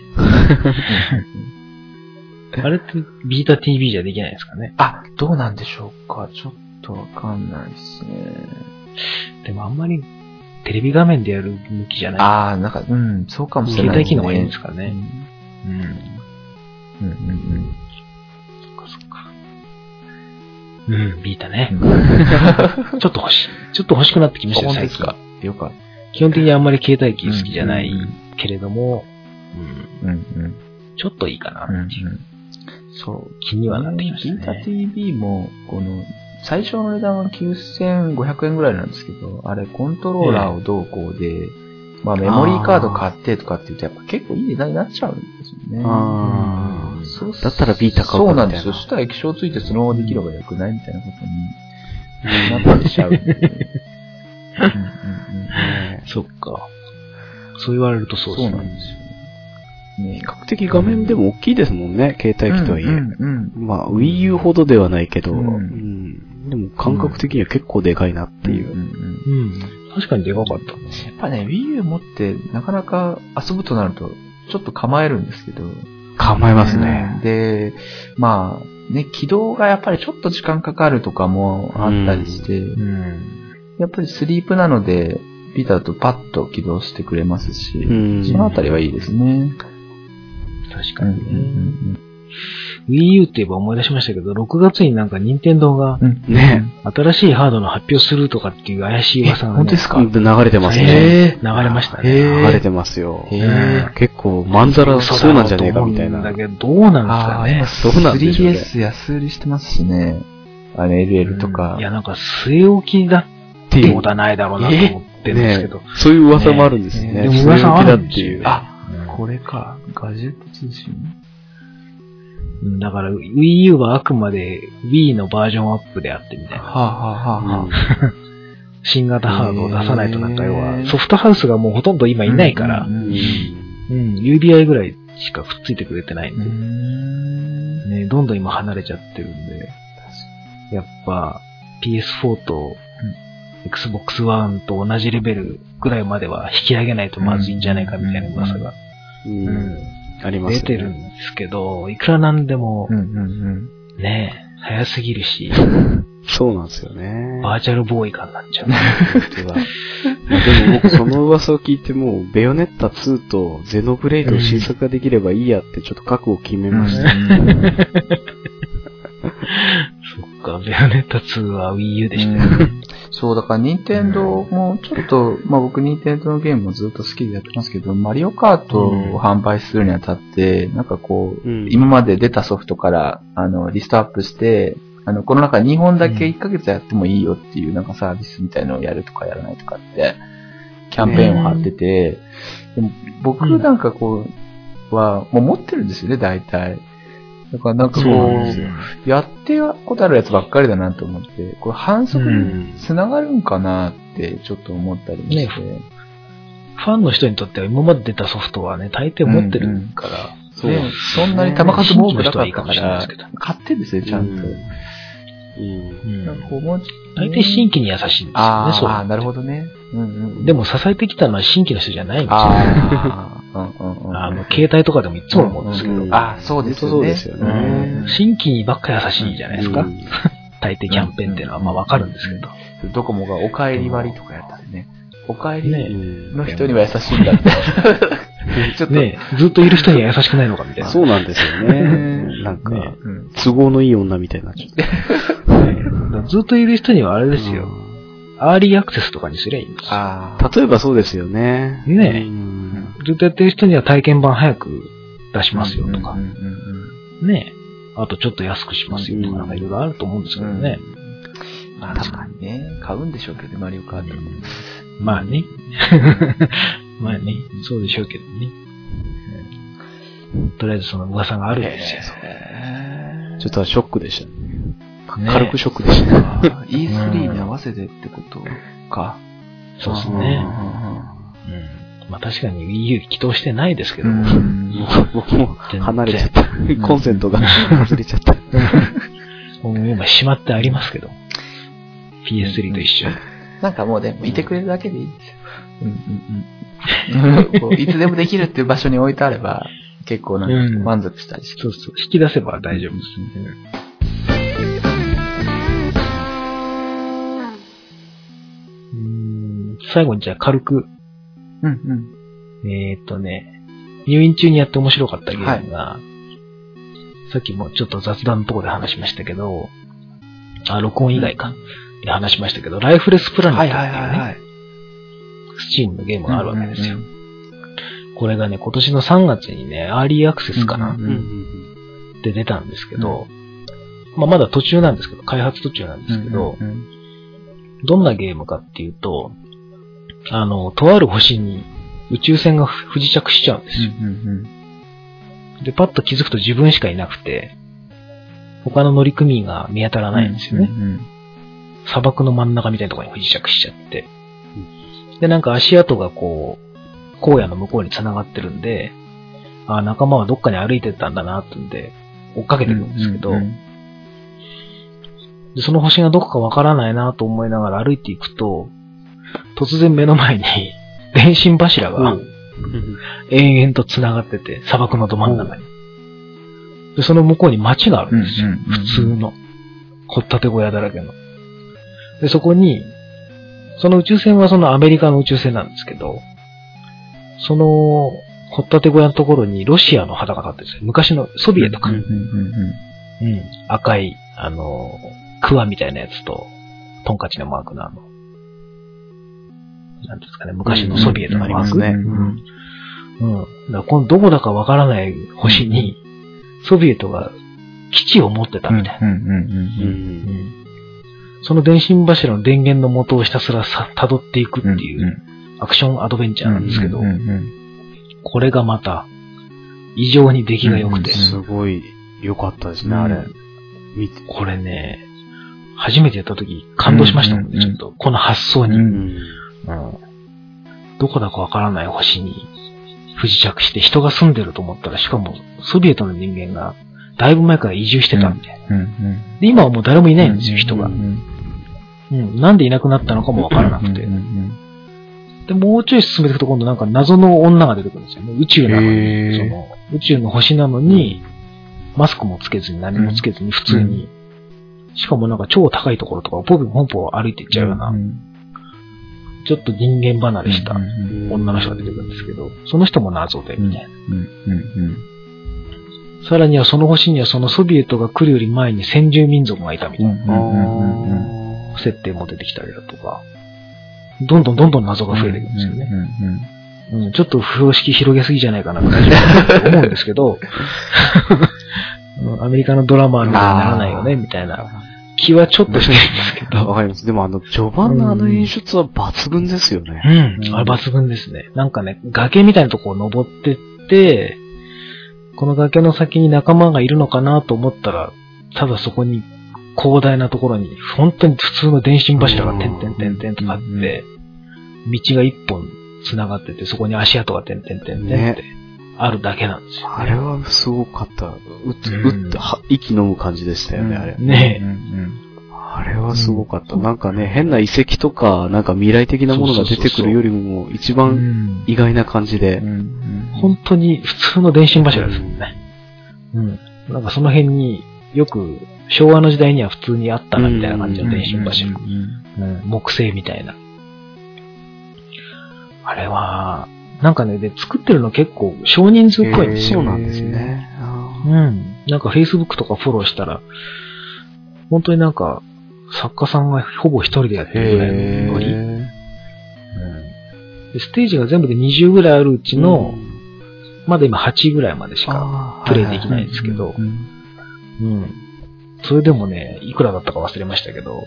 あれってビータ TV じゃできないですかね？あ、どうなんでしょうか？ちょっとわかんないですね。でもあんまりテレビ画面でやる向きじゃない。ああ、なんか、うん、そうかもしれ携ないね。帯機能がいいんですかね。うん。うん。うんうんうんそっかそっか。うん、ビータね。うん。ちょっと欲しい。ちょっと欲しくなってきましたよ、最近本当ですか？よかっ基本的にあんまり携帯機好きじゃないうんけれども、うん、た。うんうん。ちょっといいかなうんうんっていうそう。気にはなってきましたビータね。TV も、この、最初の値段は9500円ぐらいなんですけど、あれ、コントローラーをどうこうで、まあメモリーカード買ってとかって言うと、やっぱ結構いい値段になっちゃうんですよね。あーそうだったらビータ買おうそうなんですよ。そしたら液晶ついてそのままできればよくないみたいなことになっちゃう そっか。そう言われるとそうですね。そうなんですよね。比較的画面でも大きいですもんね、携帯機とはいえ。まあ、Wii U ほどではないけど、でも感覚的には結構でかいなっていう。確かにでかかった。やっぱね、Wii U 持ってなかなか遊ぶとなると、ちょっと構えるんですけど。構えますね。で、まあ、ね、起動がやっぱりちょっと時間かかるとかもあったりして、うん。やっぱりスリープなので、ビータだとパッと起動してくれますし、うんそのあたりはいいですね。確かうんにね。Wii U って言えば思い出しましたけど、6月になんか任天堂がうんうんね新しいハードの発表するとかっていう怪しい噂が、ね、本当ですか？うん流れてますね。へ流れましたへね。ー流れてますよ。結構、まんざらそうなんじゃねえかみたいな。だけど、どうなんですかね。どうなんでしょうね 3DS 安売りしてますしね。あの LL とか。うんいや、なんか据え置きだっていうことはないだろうなと思ってるんですけど。そういう噂もあるんですよね。ねでも噂あるっていう。あ、うん。これか。ガジェット通信。うんだから Wii U はあくまで Wii のバージョンアップであってみたいな。はあ、はあはあはあ、新型ハードを出さないとなんか要へは、ーソフトハウスがもうほとんど今いないから。う、んうんうん、UBI ぐらいしかくっついてくれてないんうで、んね、どんどん今離れちゃってるんで、やっぱ PS4 と Xbox One と同じレベルぐらいまでは引き上げないとまずいんじゃないかみたいな噂がうんうんありますよね出てるんですけど、いくらなんでもうんうんうん。ね、早すぎるし、そうなんですよね。バーチャルボーイ感になっちゃう。本当だ。まあでも僕その噂を聞いてもう、ベヨネッタ2とゼノブレイドの新作ができればいいやってちょっと覚悟を決めました。そっか、ベヨネッタ2は Wii U でしたね。うん。そう、だから、任天堂もちょっと、まあ僕、任天堂のゲームもずっと好きでやってますけど、マリオカートを販売するにあたって、なんかこう、うん。今まで出たソフトから、あの、リストアップして、あの、この中2本だけ1ヶ月やってもいいよっていう、なんかサービスみたいのをやるとかやらないとかって、キャンペーンを貼ってて、でも僕なんかこう、は、もう持ってるんですよね、大体。だからなんかそうこう、やってやことあるやつばっかりだなと思って、これ反則にうん。繋がるんかなってちょっと思ったりもして。ファンの人にとっては今まで出たソフトはね、大抵持ってるから、そうねそんなに球数も多くなかったから買ってんですよ、ちゃんと。うん。うん。大体新規に優しいんですよね、そういうのって。なるほどね。うんうん。でも支えてきたのは新規の人じゃないんですよ。ああ、の、携帯とかでもいつも思うんですけど、うんああ、そうですよね。そうですよねうん新規にばっか優しいじゃないですか。うん大抵キャンペーンっていうのはまあわかるんですけど。ドコモがお帰り割とかやったりね。お帰ねりうんの人には優しいんだって。ちょっと、ねずっといる人には優しくないのかみたいな。そうなんですよね。なんか、ねうん都合のいい女みたいになっちゃって。ねずっといる人にはあれですよ。アーリーアクセスとかにすりゃいいんですよ。ああ。例えばそうですよね。ねえうんずっとやってる人には体験版早く出しますよとかねあとちょっと安くしますよとか、なんかいろいろあると思うんですけどね。まあ確かにね、買うんでしょうけどね、マリオカート。まあね。まあね。そうでしょうけどね。うんとりあえずその噂があるんですよ。へちょっとショックでしたね。ね軽くショックでしたね。あ ー E3 に合わせてってことか。そうですね。ううん。まあ確かに Wii U 起動してないですけど、もう僕も離れちゃった。コンセントが 外れちゃった。もう今しまってありますけど。PS3 と一緒に。なんかもうでもいてくれるだけでいいんですよ。うんうんうんいつでもできるっていう場所に置いてあれば、結構なんか満足したりして。そうそう。引き出せば大丈夫です。最後にじゃあ軽く、うんうん。えーっとね、入院中にやって面白かったゲームが、さっきもちょっと雑談のところで話しましたけど、あ、録音以外か。で話しましたけど、ライフレスプラネットっていうね、い。スチームのゲームがあるわけですよ。うんこれがね、今年の3月にね、アーリーアクセスかな、うんうんで出たんですけど、まあまだ途中なんですけど、開発途中なんですけど、うんうんどんなゲームかっていうと、あの、とある星に宇宙船が不時着しちゃうんですよ。うんで、パッと気づくと自分しかいなくて、他の乗組員が見当たらないんですよね。うん砂漠の真ん中みたいなところに不時着しちゃって。で、なんか足跡がこう、荒野の向こうに繋がってるんで、ああ、仲間はどっかに歩いてったんだなってんで、追っかけてるんですけど、うんうんでその星がどこかわからないなと思いながら歩いていくと、突然目の前に 電信柱が延々と繋がってて、砂漠のど真ん中に。で、その向こうに街があるんですよ。うんうんうん普通の。掘ったて小屋だらけの。で、そこに、その宇宙船はそのアメリカの宇宙船なんですけど、その、掘ったて小屋のところにロシアの旗が立ってるんですよ。昔のソビエトか。うんうん。赤い、あの、クワみたいなやつと、トンカチのマークのあの、なんですかね、昔のソビエトのマーク。うんうんありうん。ますねうん。だからこのどこだかわからない星に、ソビエトが基地を持ってたみたいな。うんうんうんううんうんその電信柱の電源の元をひたすらさ辿っていくっていうアクションアドベンチャーなんですけどうん、うんうんこれがまた異常に出来が良くて、すごい良かったですね、あれ。これね、初めてやった時感動しましたもんね、うんうんうんちょっと。この発想に。ううん。どこだかわからない星に不時着して人が住んでると思ったら、しかもソビエトの人間がだいぶ前から移住してたみたいな。で、今はもう誰もいないんですよ、人がう。んうん。なんでいなくなったのかもわからなくて。で、もうちょい進めていくと今度なんか謎の女が出てくるんですよ。ね。宇宙なのに、その、宇宙の星なのに、マスクもつけずに何もつけずに普通に、しかもなんか超高いところとかをポンポンポン歩いていっちゃうような、んちょっと人間離れした女の人が出てくるんですけど、その人も謎で、みたいな。さらにはその星にはそのソビエトが来るより前に先住民族がいたみたいな設定も出てきたりだとか、どんどんどんどん謎が増えていくんですよね。うん、ちょっと風呂敷広げすぎじゃないかな、大丈夫かなと思うんですけど、うんアメリカのドラマみたいにならないよね、みたいな気はちょっとしてるんですけど、わかります。でもあの、序盤のあの演出は抜群ですよね。うん、あれ抜群ですね。なんかね、崖みたいなとこを登ってって、この崖の先に仲間がいるのかなと思ったら、ただそこに広大なところに、本当に普通の電信柱が点々点々とあって、道が一本繋がってて、そこに足跡が点々点々ってあるだけなんですよ、ね。あれはすごかった。うっ、うって、は息飲む感じでしたよね、あれ。ねうんうんあれはすごかった。なんかね、変な遺跡とか、なんか未来的なものが出てくるよりも、一う番ん意外な感じで本当に普通の電信柱ですもんね。うん。なんかその辺によく昭和の時代には普通にあったなみたいな感じの電信柱。木製みたいな。あれは、なんかね、で、作ってるの結構少人数っぽいんですよ。そうなんですね。うん。なんか Facebook とかフォローしたら、本当になんか、作家さんがほぼ一人でやってるぐらいのノリ。うんでステージが全部で20ぐらいあるうちの、まだ今8ぐらいまでしかプレイできないんですけど、うんうん。それでもね、いくらだったか忘れましたけど、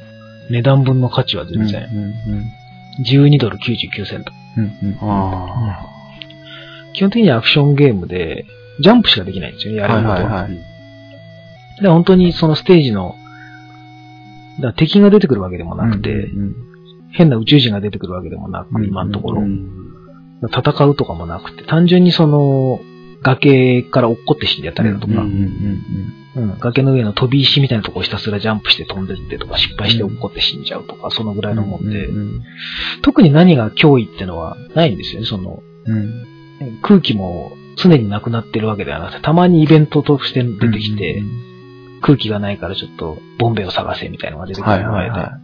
値段分の価値は全然、12ドル99セント。うんうんあ基本的にはアクションゲームで、ジャンプしかできないんですよね、やることは。はいはいはいで本当にそのステージの、だ敵が出てくるわけでもなくて、うん変な宇宙人が出てくるわけでもなく、うん今のところ、戦うとかもなくて、単純にその、崖から落っこって死んでやったりだとか、ううんんうん崖の上の飛び石みたいなところをひたすらジャンプして飛んでってとか、失敗して落っこって死んじゃうとか、そのぐらいのもんで、うん特に何が脅威ってのはないんですよね、その、うん。空気も常になくなってるわけではなくて、たまにイベントとして出てきて、空気がないからちょっとボンベを探せみたいなのが出てくるぐらいで、は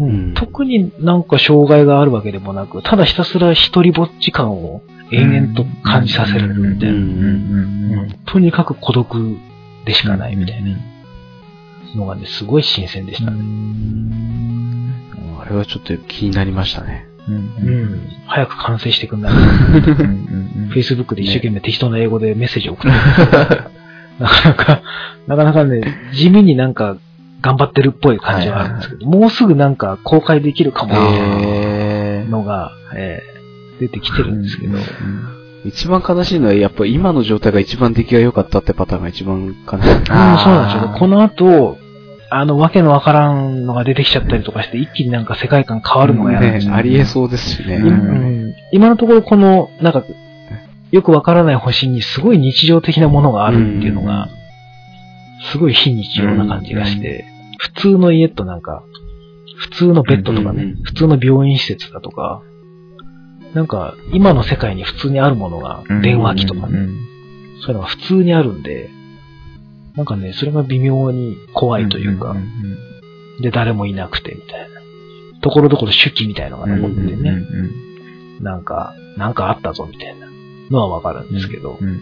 うん。うん。特になんか障害があるわけでもなく、ただひたすら一人ぼっち感を延々と感じさせられるみたいな。うんうん。とにかく孤独でしかないみたいなのがね、すごい新鮮でしたね。あれはちょっと気になりましたね。うん。早く完成してくんない。Facebook で一生懸命適当な英語でメッセージを送って。るなかなか、なかなかね、地味になんか頑張ってるっぽい感じはあるんですけど、もうすぐなんか公開できるかもみたいへなのが、えー出てきてるんですけど、一番悲しいのは、やっぱ今の状態が一番出来が良かったってパターンが一番悲しい。うん、そうなんですよね。この後、あの、わけのわからんのが出てきちゃったりとかして、一気になんか世界観変わるのが嫌なんですよねありえそうですしね。今うん今のところこの、なんか、よくわからない星にすごい日常的なものがあるっていうのが、すごい非日常な感じがして、普通の家となんか、普通のベッドとかね、普通の病院施設だとか、なんか、今の世界に普通にあるものが、電話機とか。ね、そういうのが普通にあるんで、なんかね、それが微妙に怖いというか、で、誰もいなくて、みたいな。ところどころ手記みたいのが残っててね、なんか、なんかあったぞ、みたいな。のはわかるんですけど、うん。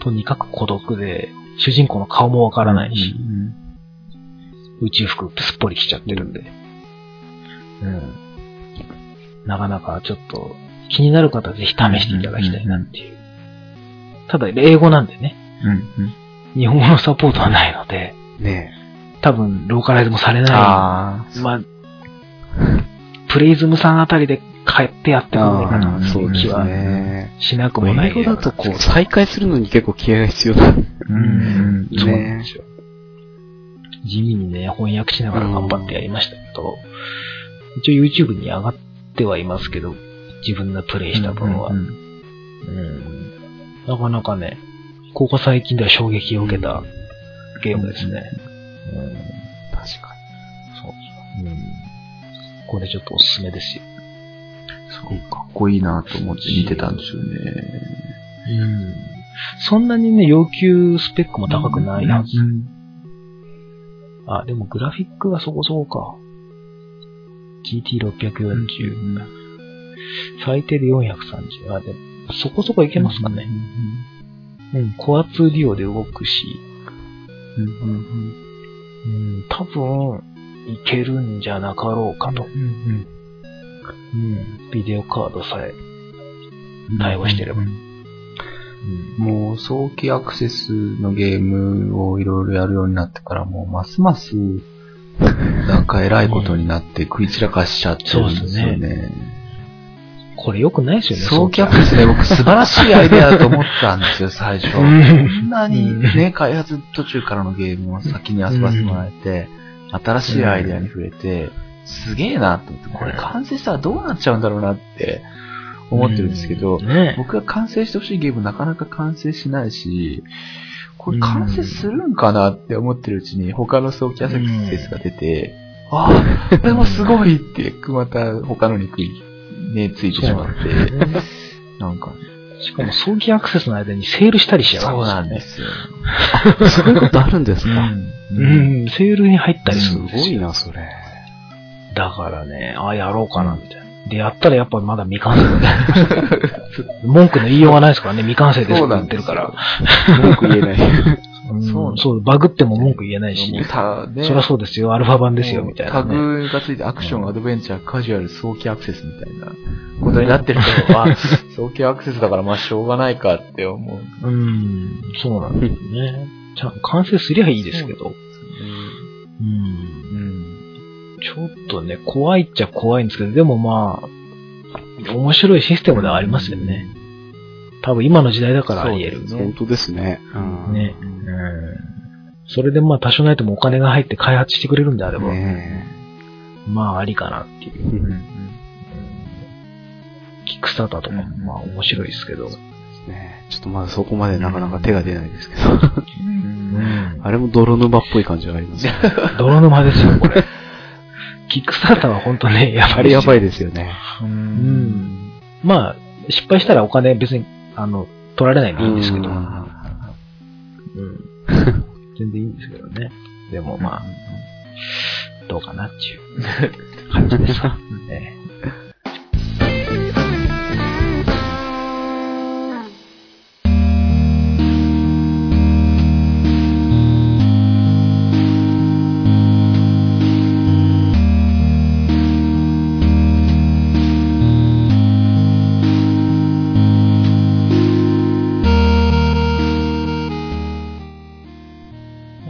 とにかく孤独で、主人公の顔もわからないし、宇宙服すっぽり着ちゃってるんで、うん。なかなかちょっと気になる方はぜひ試していただきたいなっていう。ただ、英語なんでね、日本語のサポートはないので、ね多分ローカライズもされない。あまあ、プレイズムさんあたりで帰ってやってくんないかあなーっていう気はねしなくもない英語だとこう、再開するのに結構気合が必要だ。うん、そうなんねですよ。地味にね、翻訳しながら頑張ってやりましたけど、一応 YouTube に上がってはいますけど、自分がプレイした分は。うんなかなかね、ここ最近では衝撃を受けたゲームですね。うん確かそうそう。うん。これちょっとおすすめですよ。そう、かっこいいなと思って見てたんですよね。うん。そんなにね、要求スペックも高くないはず。あ、でもグラフィックはそこそこか。GT640。最低で430。あ、でも、そこそこいけますかね。うん、コア2デュオで動くし、うん、多分、いけるんじゃなかろうかと。うん、ビデオカードさえ対応してれば。うんもう早期アクセスのゲームをいろいろやるようになってからもうますます なんか偉いことになって食い散らかしちゃってるんですよね。これ良くないですよね。早期アクセスね、僕素晴らしいアイデアだと思ったんですよ、最初。こうん。んなにね、開発途中からのゲームを先に遊ばせてもらえて、新しいアイデアに触れて、すげえなと思って、これ完成したらどうなっちゃうんだろうなって思ってるんですけど、ね。僕が完成してほしいゲームなかなか完成しないし、これ完成するんかなって思ってるうちに他の早期アクセスが出て、ああ、でもすごいって、また他のに食い、ね、ついてしまって、ねなんか、しかも早期アクセスの間にセールしたりしちゃそううなんですよ。そういうことあるんですか？う。ん、セールに入ったりすするんですよ。ごいな、それ。だからね、ああ、やろうかな、みたいな。で、やったらやっぱまだ未完成だ 文句の言いようがないですからね、未完成ですって言ってるから。文句言えない。うんそうそう、バグっても文句言えないしねそりゃそうですよ、アルファ版ですよ、みたいな、タね。グがついてアクション、アドベンチャー、カジュアル、早期アクセスみたいなことになってると、あ、早期アクセスだからまあしょうがないかって思う。うん、そうなんですよね。ちゃん完成すりゃいいですけど。うん。うん。ちょっとね、怖いっちゃ怖いんですけど、でもまあ、面白いシステムではありますよね。多分今の時代だからあり得る。ね本当ですね。うんね。うん。それでまあ多少ないともお金が入って開発してくれるんであれば、ねまあありかなっていう。え。うんうんキックスターターとかもまあ面白いですけど。ねちょっとまだそこまでなかなか手が出ないですけど。うん。あれも泥沼っぽい感じがありますよ。泥沼ですよ、これ。キックスターターは本当ね、やばい。あれやばいですよね。ううんん。まあ、失敗したらお金別に、あの、取られないんでいいんですけど。ううんん。全然いいんですけどね。でもまあ、どうかなっていう感じですわ。ね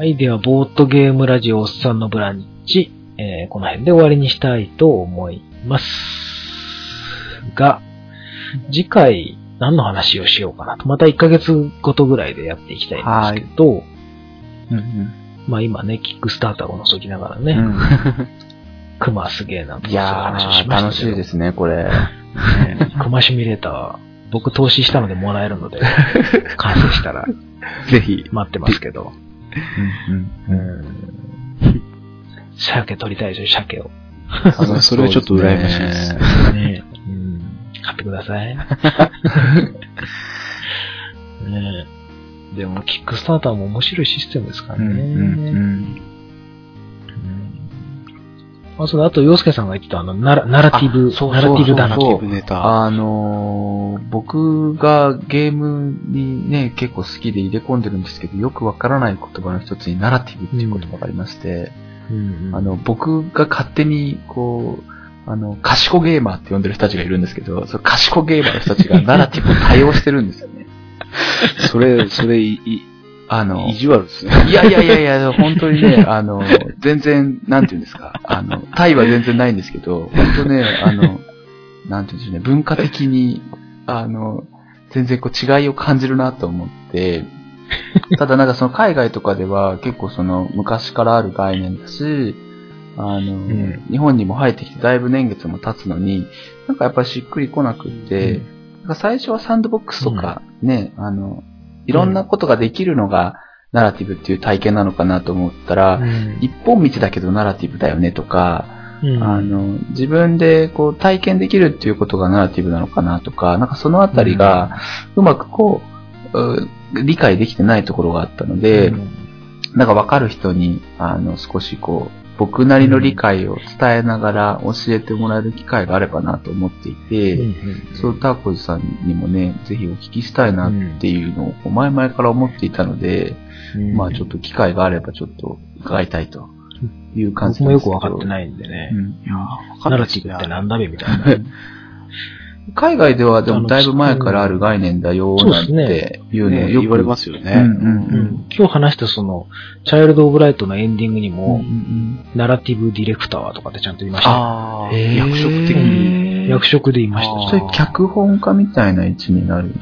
い、では、ボートゲームラジオおっさんのブランチ、えーこの辺で終わりにしたいと思います。が、次回、何の話をしようかなと。また1ヶ月ごとぐらいでやっていきたいんですけど、うんまあ今ね、キックスターターを覗きながらね、うんクマすげえなとかそういういや話をしー、ました。楽しいですね、これ。クマシミュレーター、僕投資したのでもらえるので、完成したらぜひ。待ってますけど。うんうん。うん。鮭取りたいですよ、鮭を。あそれはちょっと羨ましいです。ねうん。買ってください。ねでも、キックスターターも面白いシステムですからね。うん。うん。うん。うんあ、そうだ、あと、洋介さんが言ってた、あの、ナラナラティブ、あそうナラティブだなそうそうティブネタ。あのー、僕がゲームにね、結構好きで入れ込んでるんですけど、よくわからない言葉の一つにナラティブっていう言葉がありまして、うんあの、僕が勝手に、こう、あの、賢ゲーマーって呼んでる人たちがいるんですけど、その賢ゲーマーの人たちがナラティブを多用してるんですよね。それ、それ、い、いあの、意地悪ですね。いやいやいやいや、本当にね、あの、全然、なんていうんですか、あの、タイは全然ないんですけど、本当ね、あの、なんていうんでしょうね、文化的に、あの、全然こう違いを感じるなと思って、ただなんかその海外とかでは結構その昔からある概念だし、あの、ん。日本にも入ってきてだいぶ年月も経つのに、なんかやっぱりしっくりこなくって、なんか最初はサンドボックスとかね、あの、いろんなことができるのが、ナラティブっていう体験なのかなと思ったら、うん。一本道だけどナラティブだよねとか、うん。あの、自分でこう体験できるっていうことがナラティブなのかなとか、なんかそのあたりがうまくこう、う理解できてないところがあったので、うん。なんかわかる人に、あの、少しこう、僕なりの理解を伝えながら教えてもらえる機会があればなと思っていて、うんそう、ターコジさんにもね、ぜひお聞きしたいなっていうのを前々から思っていたので、うんまあちょっと機会があればちょっと伺いたいという感じ僕もよくわかってい。ないんでね。うんいやナラティブってなんだべみたいな。海外ではでもだいぶ前からある概念だよなんていうのをよくね言われますよね。うんうんうん今日話したその、チャイルド・オブ・ライトのエンディングにうんうも、んナラティブ・ディレクターとかってちゃんと言いましたよ。ああ、役職的に。役職で言いましたそれ脚本家みたいな位置になる。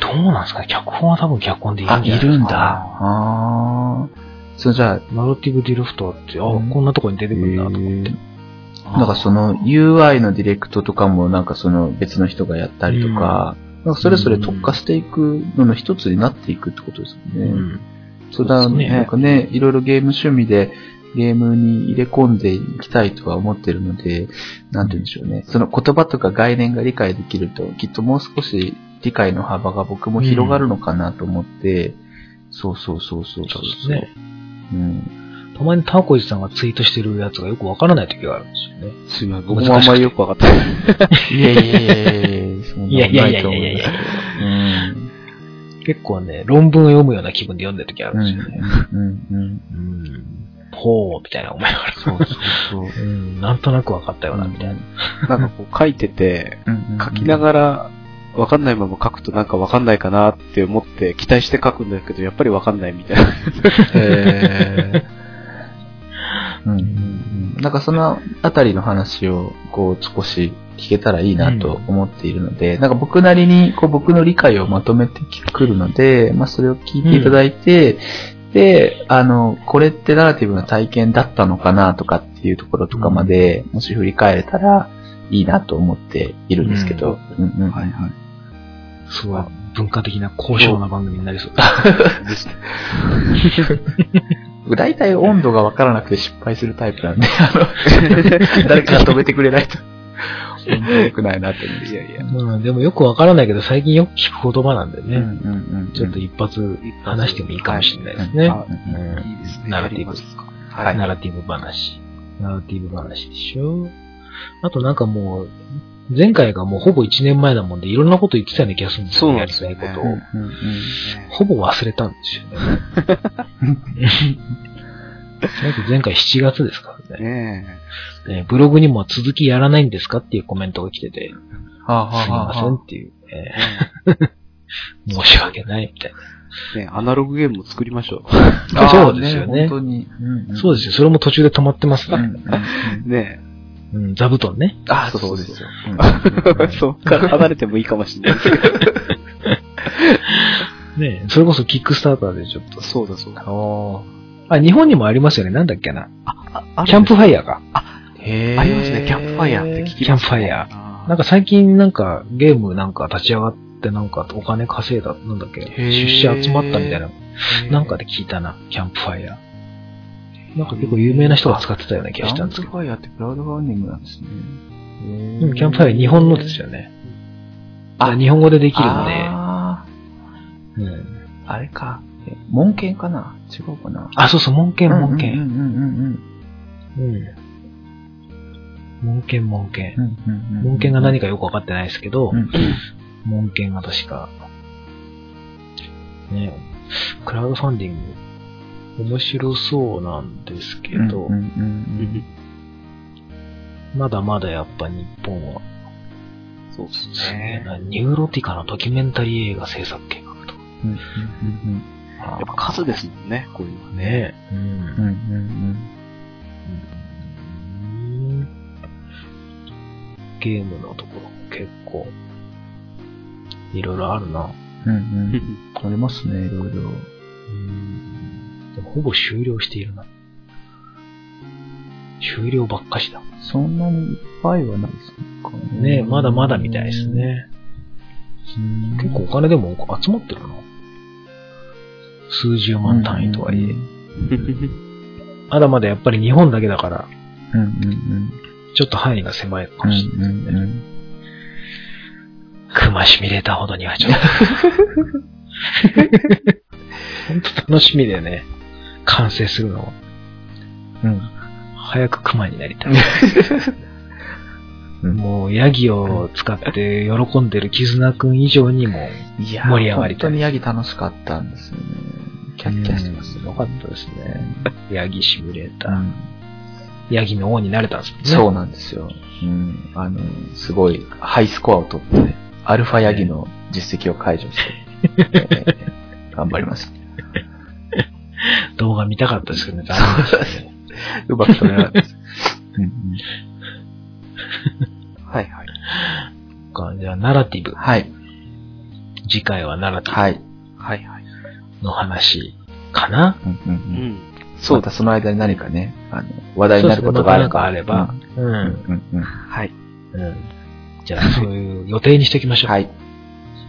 どうなんですか？ね脚本は多分脚本でいるあ、んじゃないですか？いるんだ。ああ。そうじゃあ、ナラティブ・ディレクターって、あ、うんこんなとこに出てくるんだと思って。なんかその UI のディレクトとかもなんかその別の人がやったりとか、なんかそれぞれ特化していくのの一つになっていくってことですよね。うん。そうだ、ねなんかね、いろいろゲーム趣味でゲームに入れ込んでいきたいとは思ってるので、なんて言うんでしょうね。その言葉とか概念が理解できると、きっともう少し理解の幅が僕も広がるのかなと思って、そうそうそうそうそうですね。うん。たまにタコイチさんがツイートしてるやつがよくわからない時があるんですよね。すみません、僕もあんまりよくわかってない。いやいやいやいやいや、いやいやいやいやいや。結構ね、論文を読むような気分で読んでる時あるうんんですよね。うんうんうん。ほう、みたいな思いながら。そうそうそう。うん、なんとなくわかったよな、みたいな。なんかこう書いてて、書きなら、がら、わかんないまま書くとなんかわかんないかなって思って期待して書くんだけど、やっぱりわかんないみたいな。えーうん。うんうんなんかそのあたりの話をこう少し聞けたらいいなと思っているので、なんか僕なりにこう僕の理解をまとめてくるので、まあそれを聞いていただいて、で、あの、これってナラティブな体験だったのかなとかっていうところとかまで、もし振り返れたらいいなと思っているんですけど。うん。うんはいはい。すごい文化的な高尚な番組になりそう。ですね。大体温度がわからなくて失敗するタイプなんで、あの、誰かが止めてくれないと。本当に良くないなって思う。いやいや。うん、でもよくわからないけど、最近よく聞く言葉なんでね。うんうんうんちょっと一発話してもいいかもしれないですね。あうんいいですね。ナラティブはいナラティブ話。ナラティブ話でしょあとなんかもう、前回がもうほぼ1年前なもんで、いろんなこと言ってたような気がするんですよそうなんですよねやりたいことを。うんうんうんほぼ忘れたんですよね。前回7月ですからねねねブログにも続きやらないんですかっていうコメントが来てて、はあはあすみませんっていう、えー 申し訳ないみたいえ。ねえアナログゲームも作りましょあ。そうですよね本当に。な。そうですよ。それも途中で止まってますね。うんうんうんう。ねうん、座布団ね。あ、そうそうですよ。え。そっから 離れてもいいかもしれないですけど。ねそれこそキックスターターでちょっと。そうだそうだ。あ、日本にもありますよね。なんだっけな。あキャンプファイヤーか。へーありますね。キャンプファイヤーって聞きますね。キャンプファイヤーなんか最近なんかゲームなんか立ち上がってなんかお金稼いだ、なんだっけ、出資集まったみたいな、なんかで聞いたな、キャンプファイヤー。なんか結構有名な人が使ってたような気キャンがしたんですけど。プファイヤーってクラウドファンディングなんですね。うん、キャンプファイヤー日本のですよね。ああ、日本語でできるんで。あうん、ーあれか。え門犬かな？違うかな？あ、そうそう、門犬、門うん犬。うんうんうんうん。門犬、門犬。門犬が何かよくわかってないですけどう、ん門犬が確か、ね、クラウドファンディング、面白そうなんですけど、うんうんうん まだまだやっぱ日本は、そうですね。な、ニューロティカのドキュメンタリー映画制作計画と。うんうんうんやっぱ数ですもんね、こういうのはね。うんうんうんうんうんゲームのところも結構、いろいろあるな。うんうんありますね、いろいろ。でもほぼ終了しているな。終了ばっかしだ。そんなにいっぱいはないですかねえ、まだまだみたいです。ね。うん結構お金でも集まってるな。数十万単位とはいえ。まだまだやっぱり日本だけだから、うんうんうん。ちょっと範囲が狭いかもしれない。うんうんうん熊シミュレーターほどにはちょっと。本当楽しみでね、完成するのは。うん。早く熊になりたい。うんもう、ヤギを使って喜んでる絆くん以上にも、いや盛り上がりたい本当にヤギ楽しかったんですよね。キャッキャしてますよかったですね。ヤギシミュレーター。うんヤギの王になれたんですね。そうなんですよ。うん。あの、すごいハイスコアを取って、アルファヤギの実績を解除して、えー頑張りました。動画見たかったですけどね。うまく取れなかったです。うんうんはいはい。かじゃあ、ナラティブ。はい。次回はナラティはい。はいはい。ブの話かな、うんうんううんん。そうだ、その間に何かね、あの、話題になることがあれば。そうですねまたなんかあれば、うん。うん。うんうん。はい。うん。じゃあ、そういう予定にしておきましょう。はい。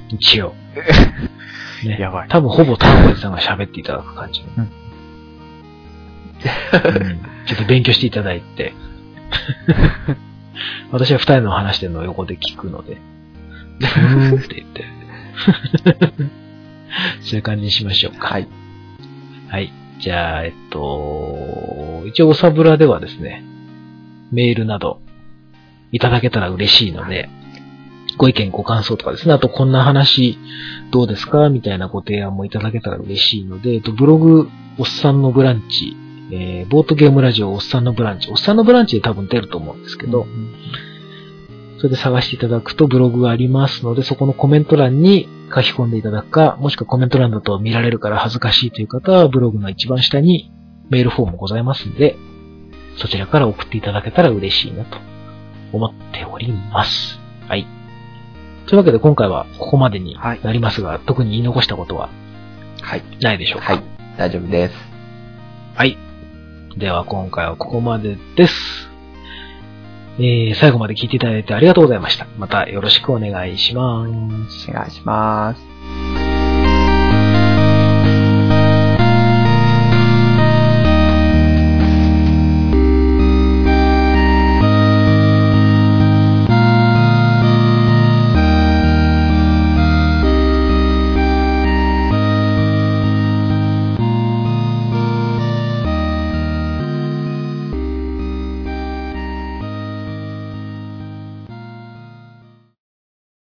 一応。ね。やばい多分ほぼタンゴリさんが喋っていただく感じ。うんうんちょっと勉強していただいて。私は二人の話してるのを横で聞くので。うーんって言って。そういう感じにしましょうか。はい。はい。じゃあ、えっと、一応おサブラではですね、メールなどいただけたら嬉しいので、ご意見ご感想とかですね、あとこんな話どうですか？みたいなご提案もいただけたら嬉しいので、えっと、ブログ、おっさんのブランチ、えー、ボートゲームラジオおっさんのブランチ、おっさんのブランチで多分出ると思うんですけど、それで探していただくとブログがありますので、そこのコメント欄に書き込んでいただくか、もしくはコメント欄だと見られるから恥ずかしいという方は、ブログの一番下にメールフォームございますので、そちらから送っていただけたら嬉しいなと思っております。はい。というわけで今回はここまでになりますが、特に言い残したことははい。ないでしょうか？はい。大丈夫です。はい。では今回はここまでです。えー、最後まで聞いていただいてありがとうございました。またよろしくお願いします。お願いします。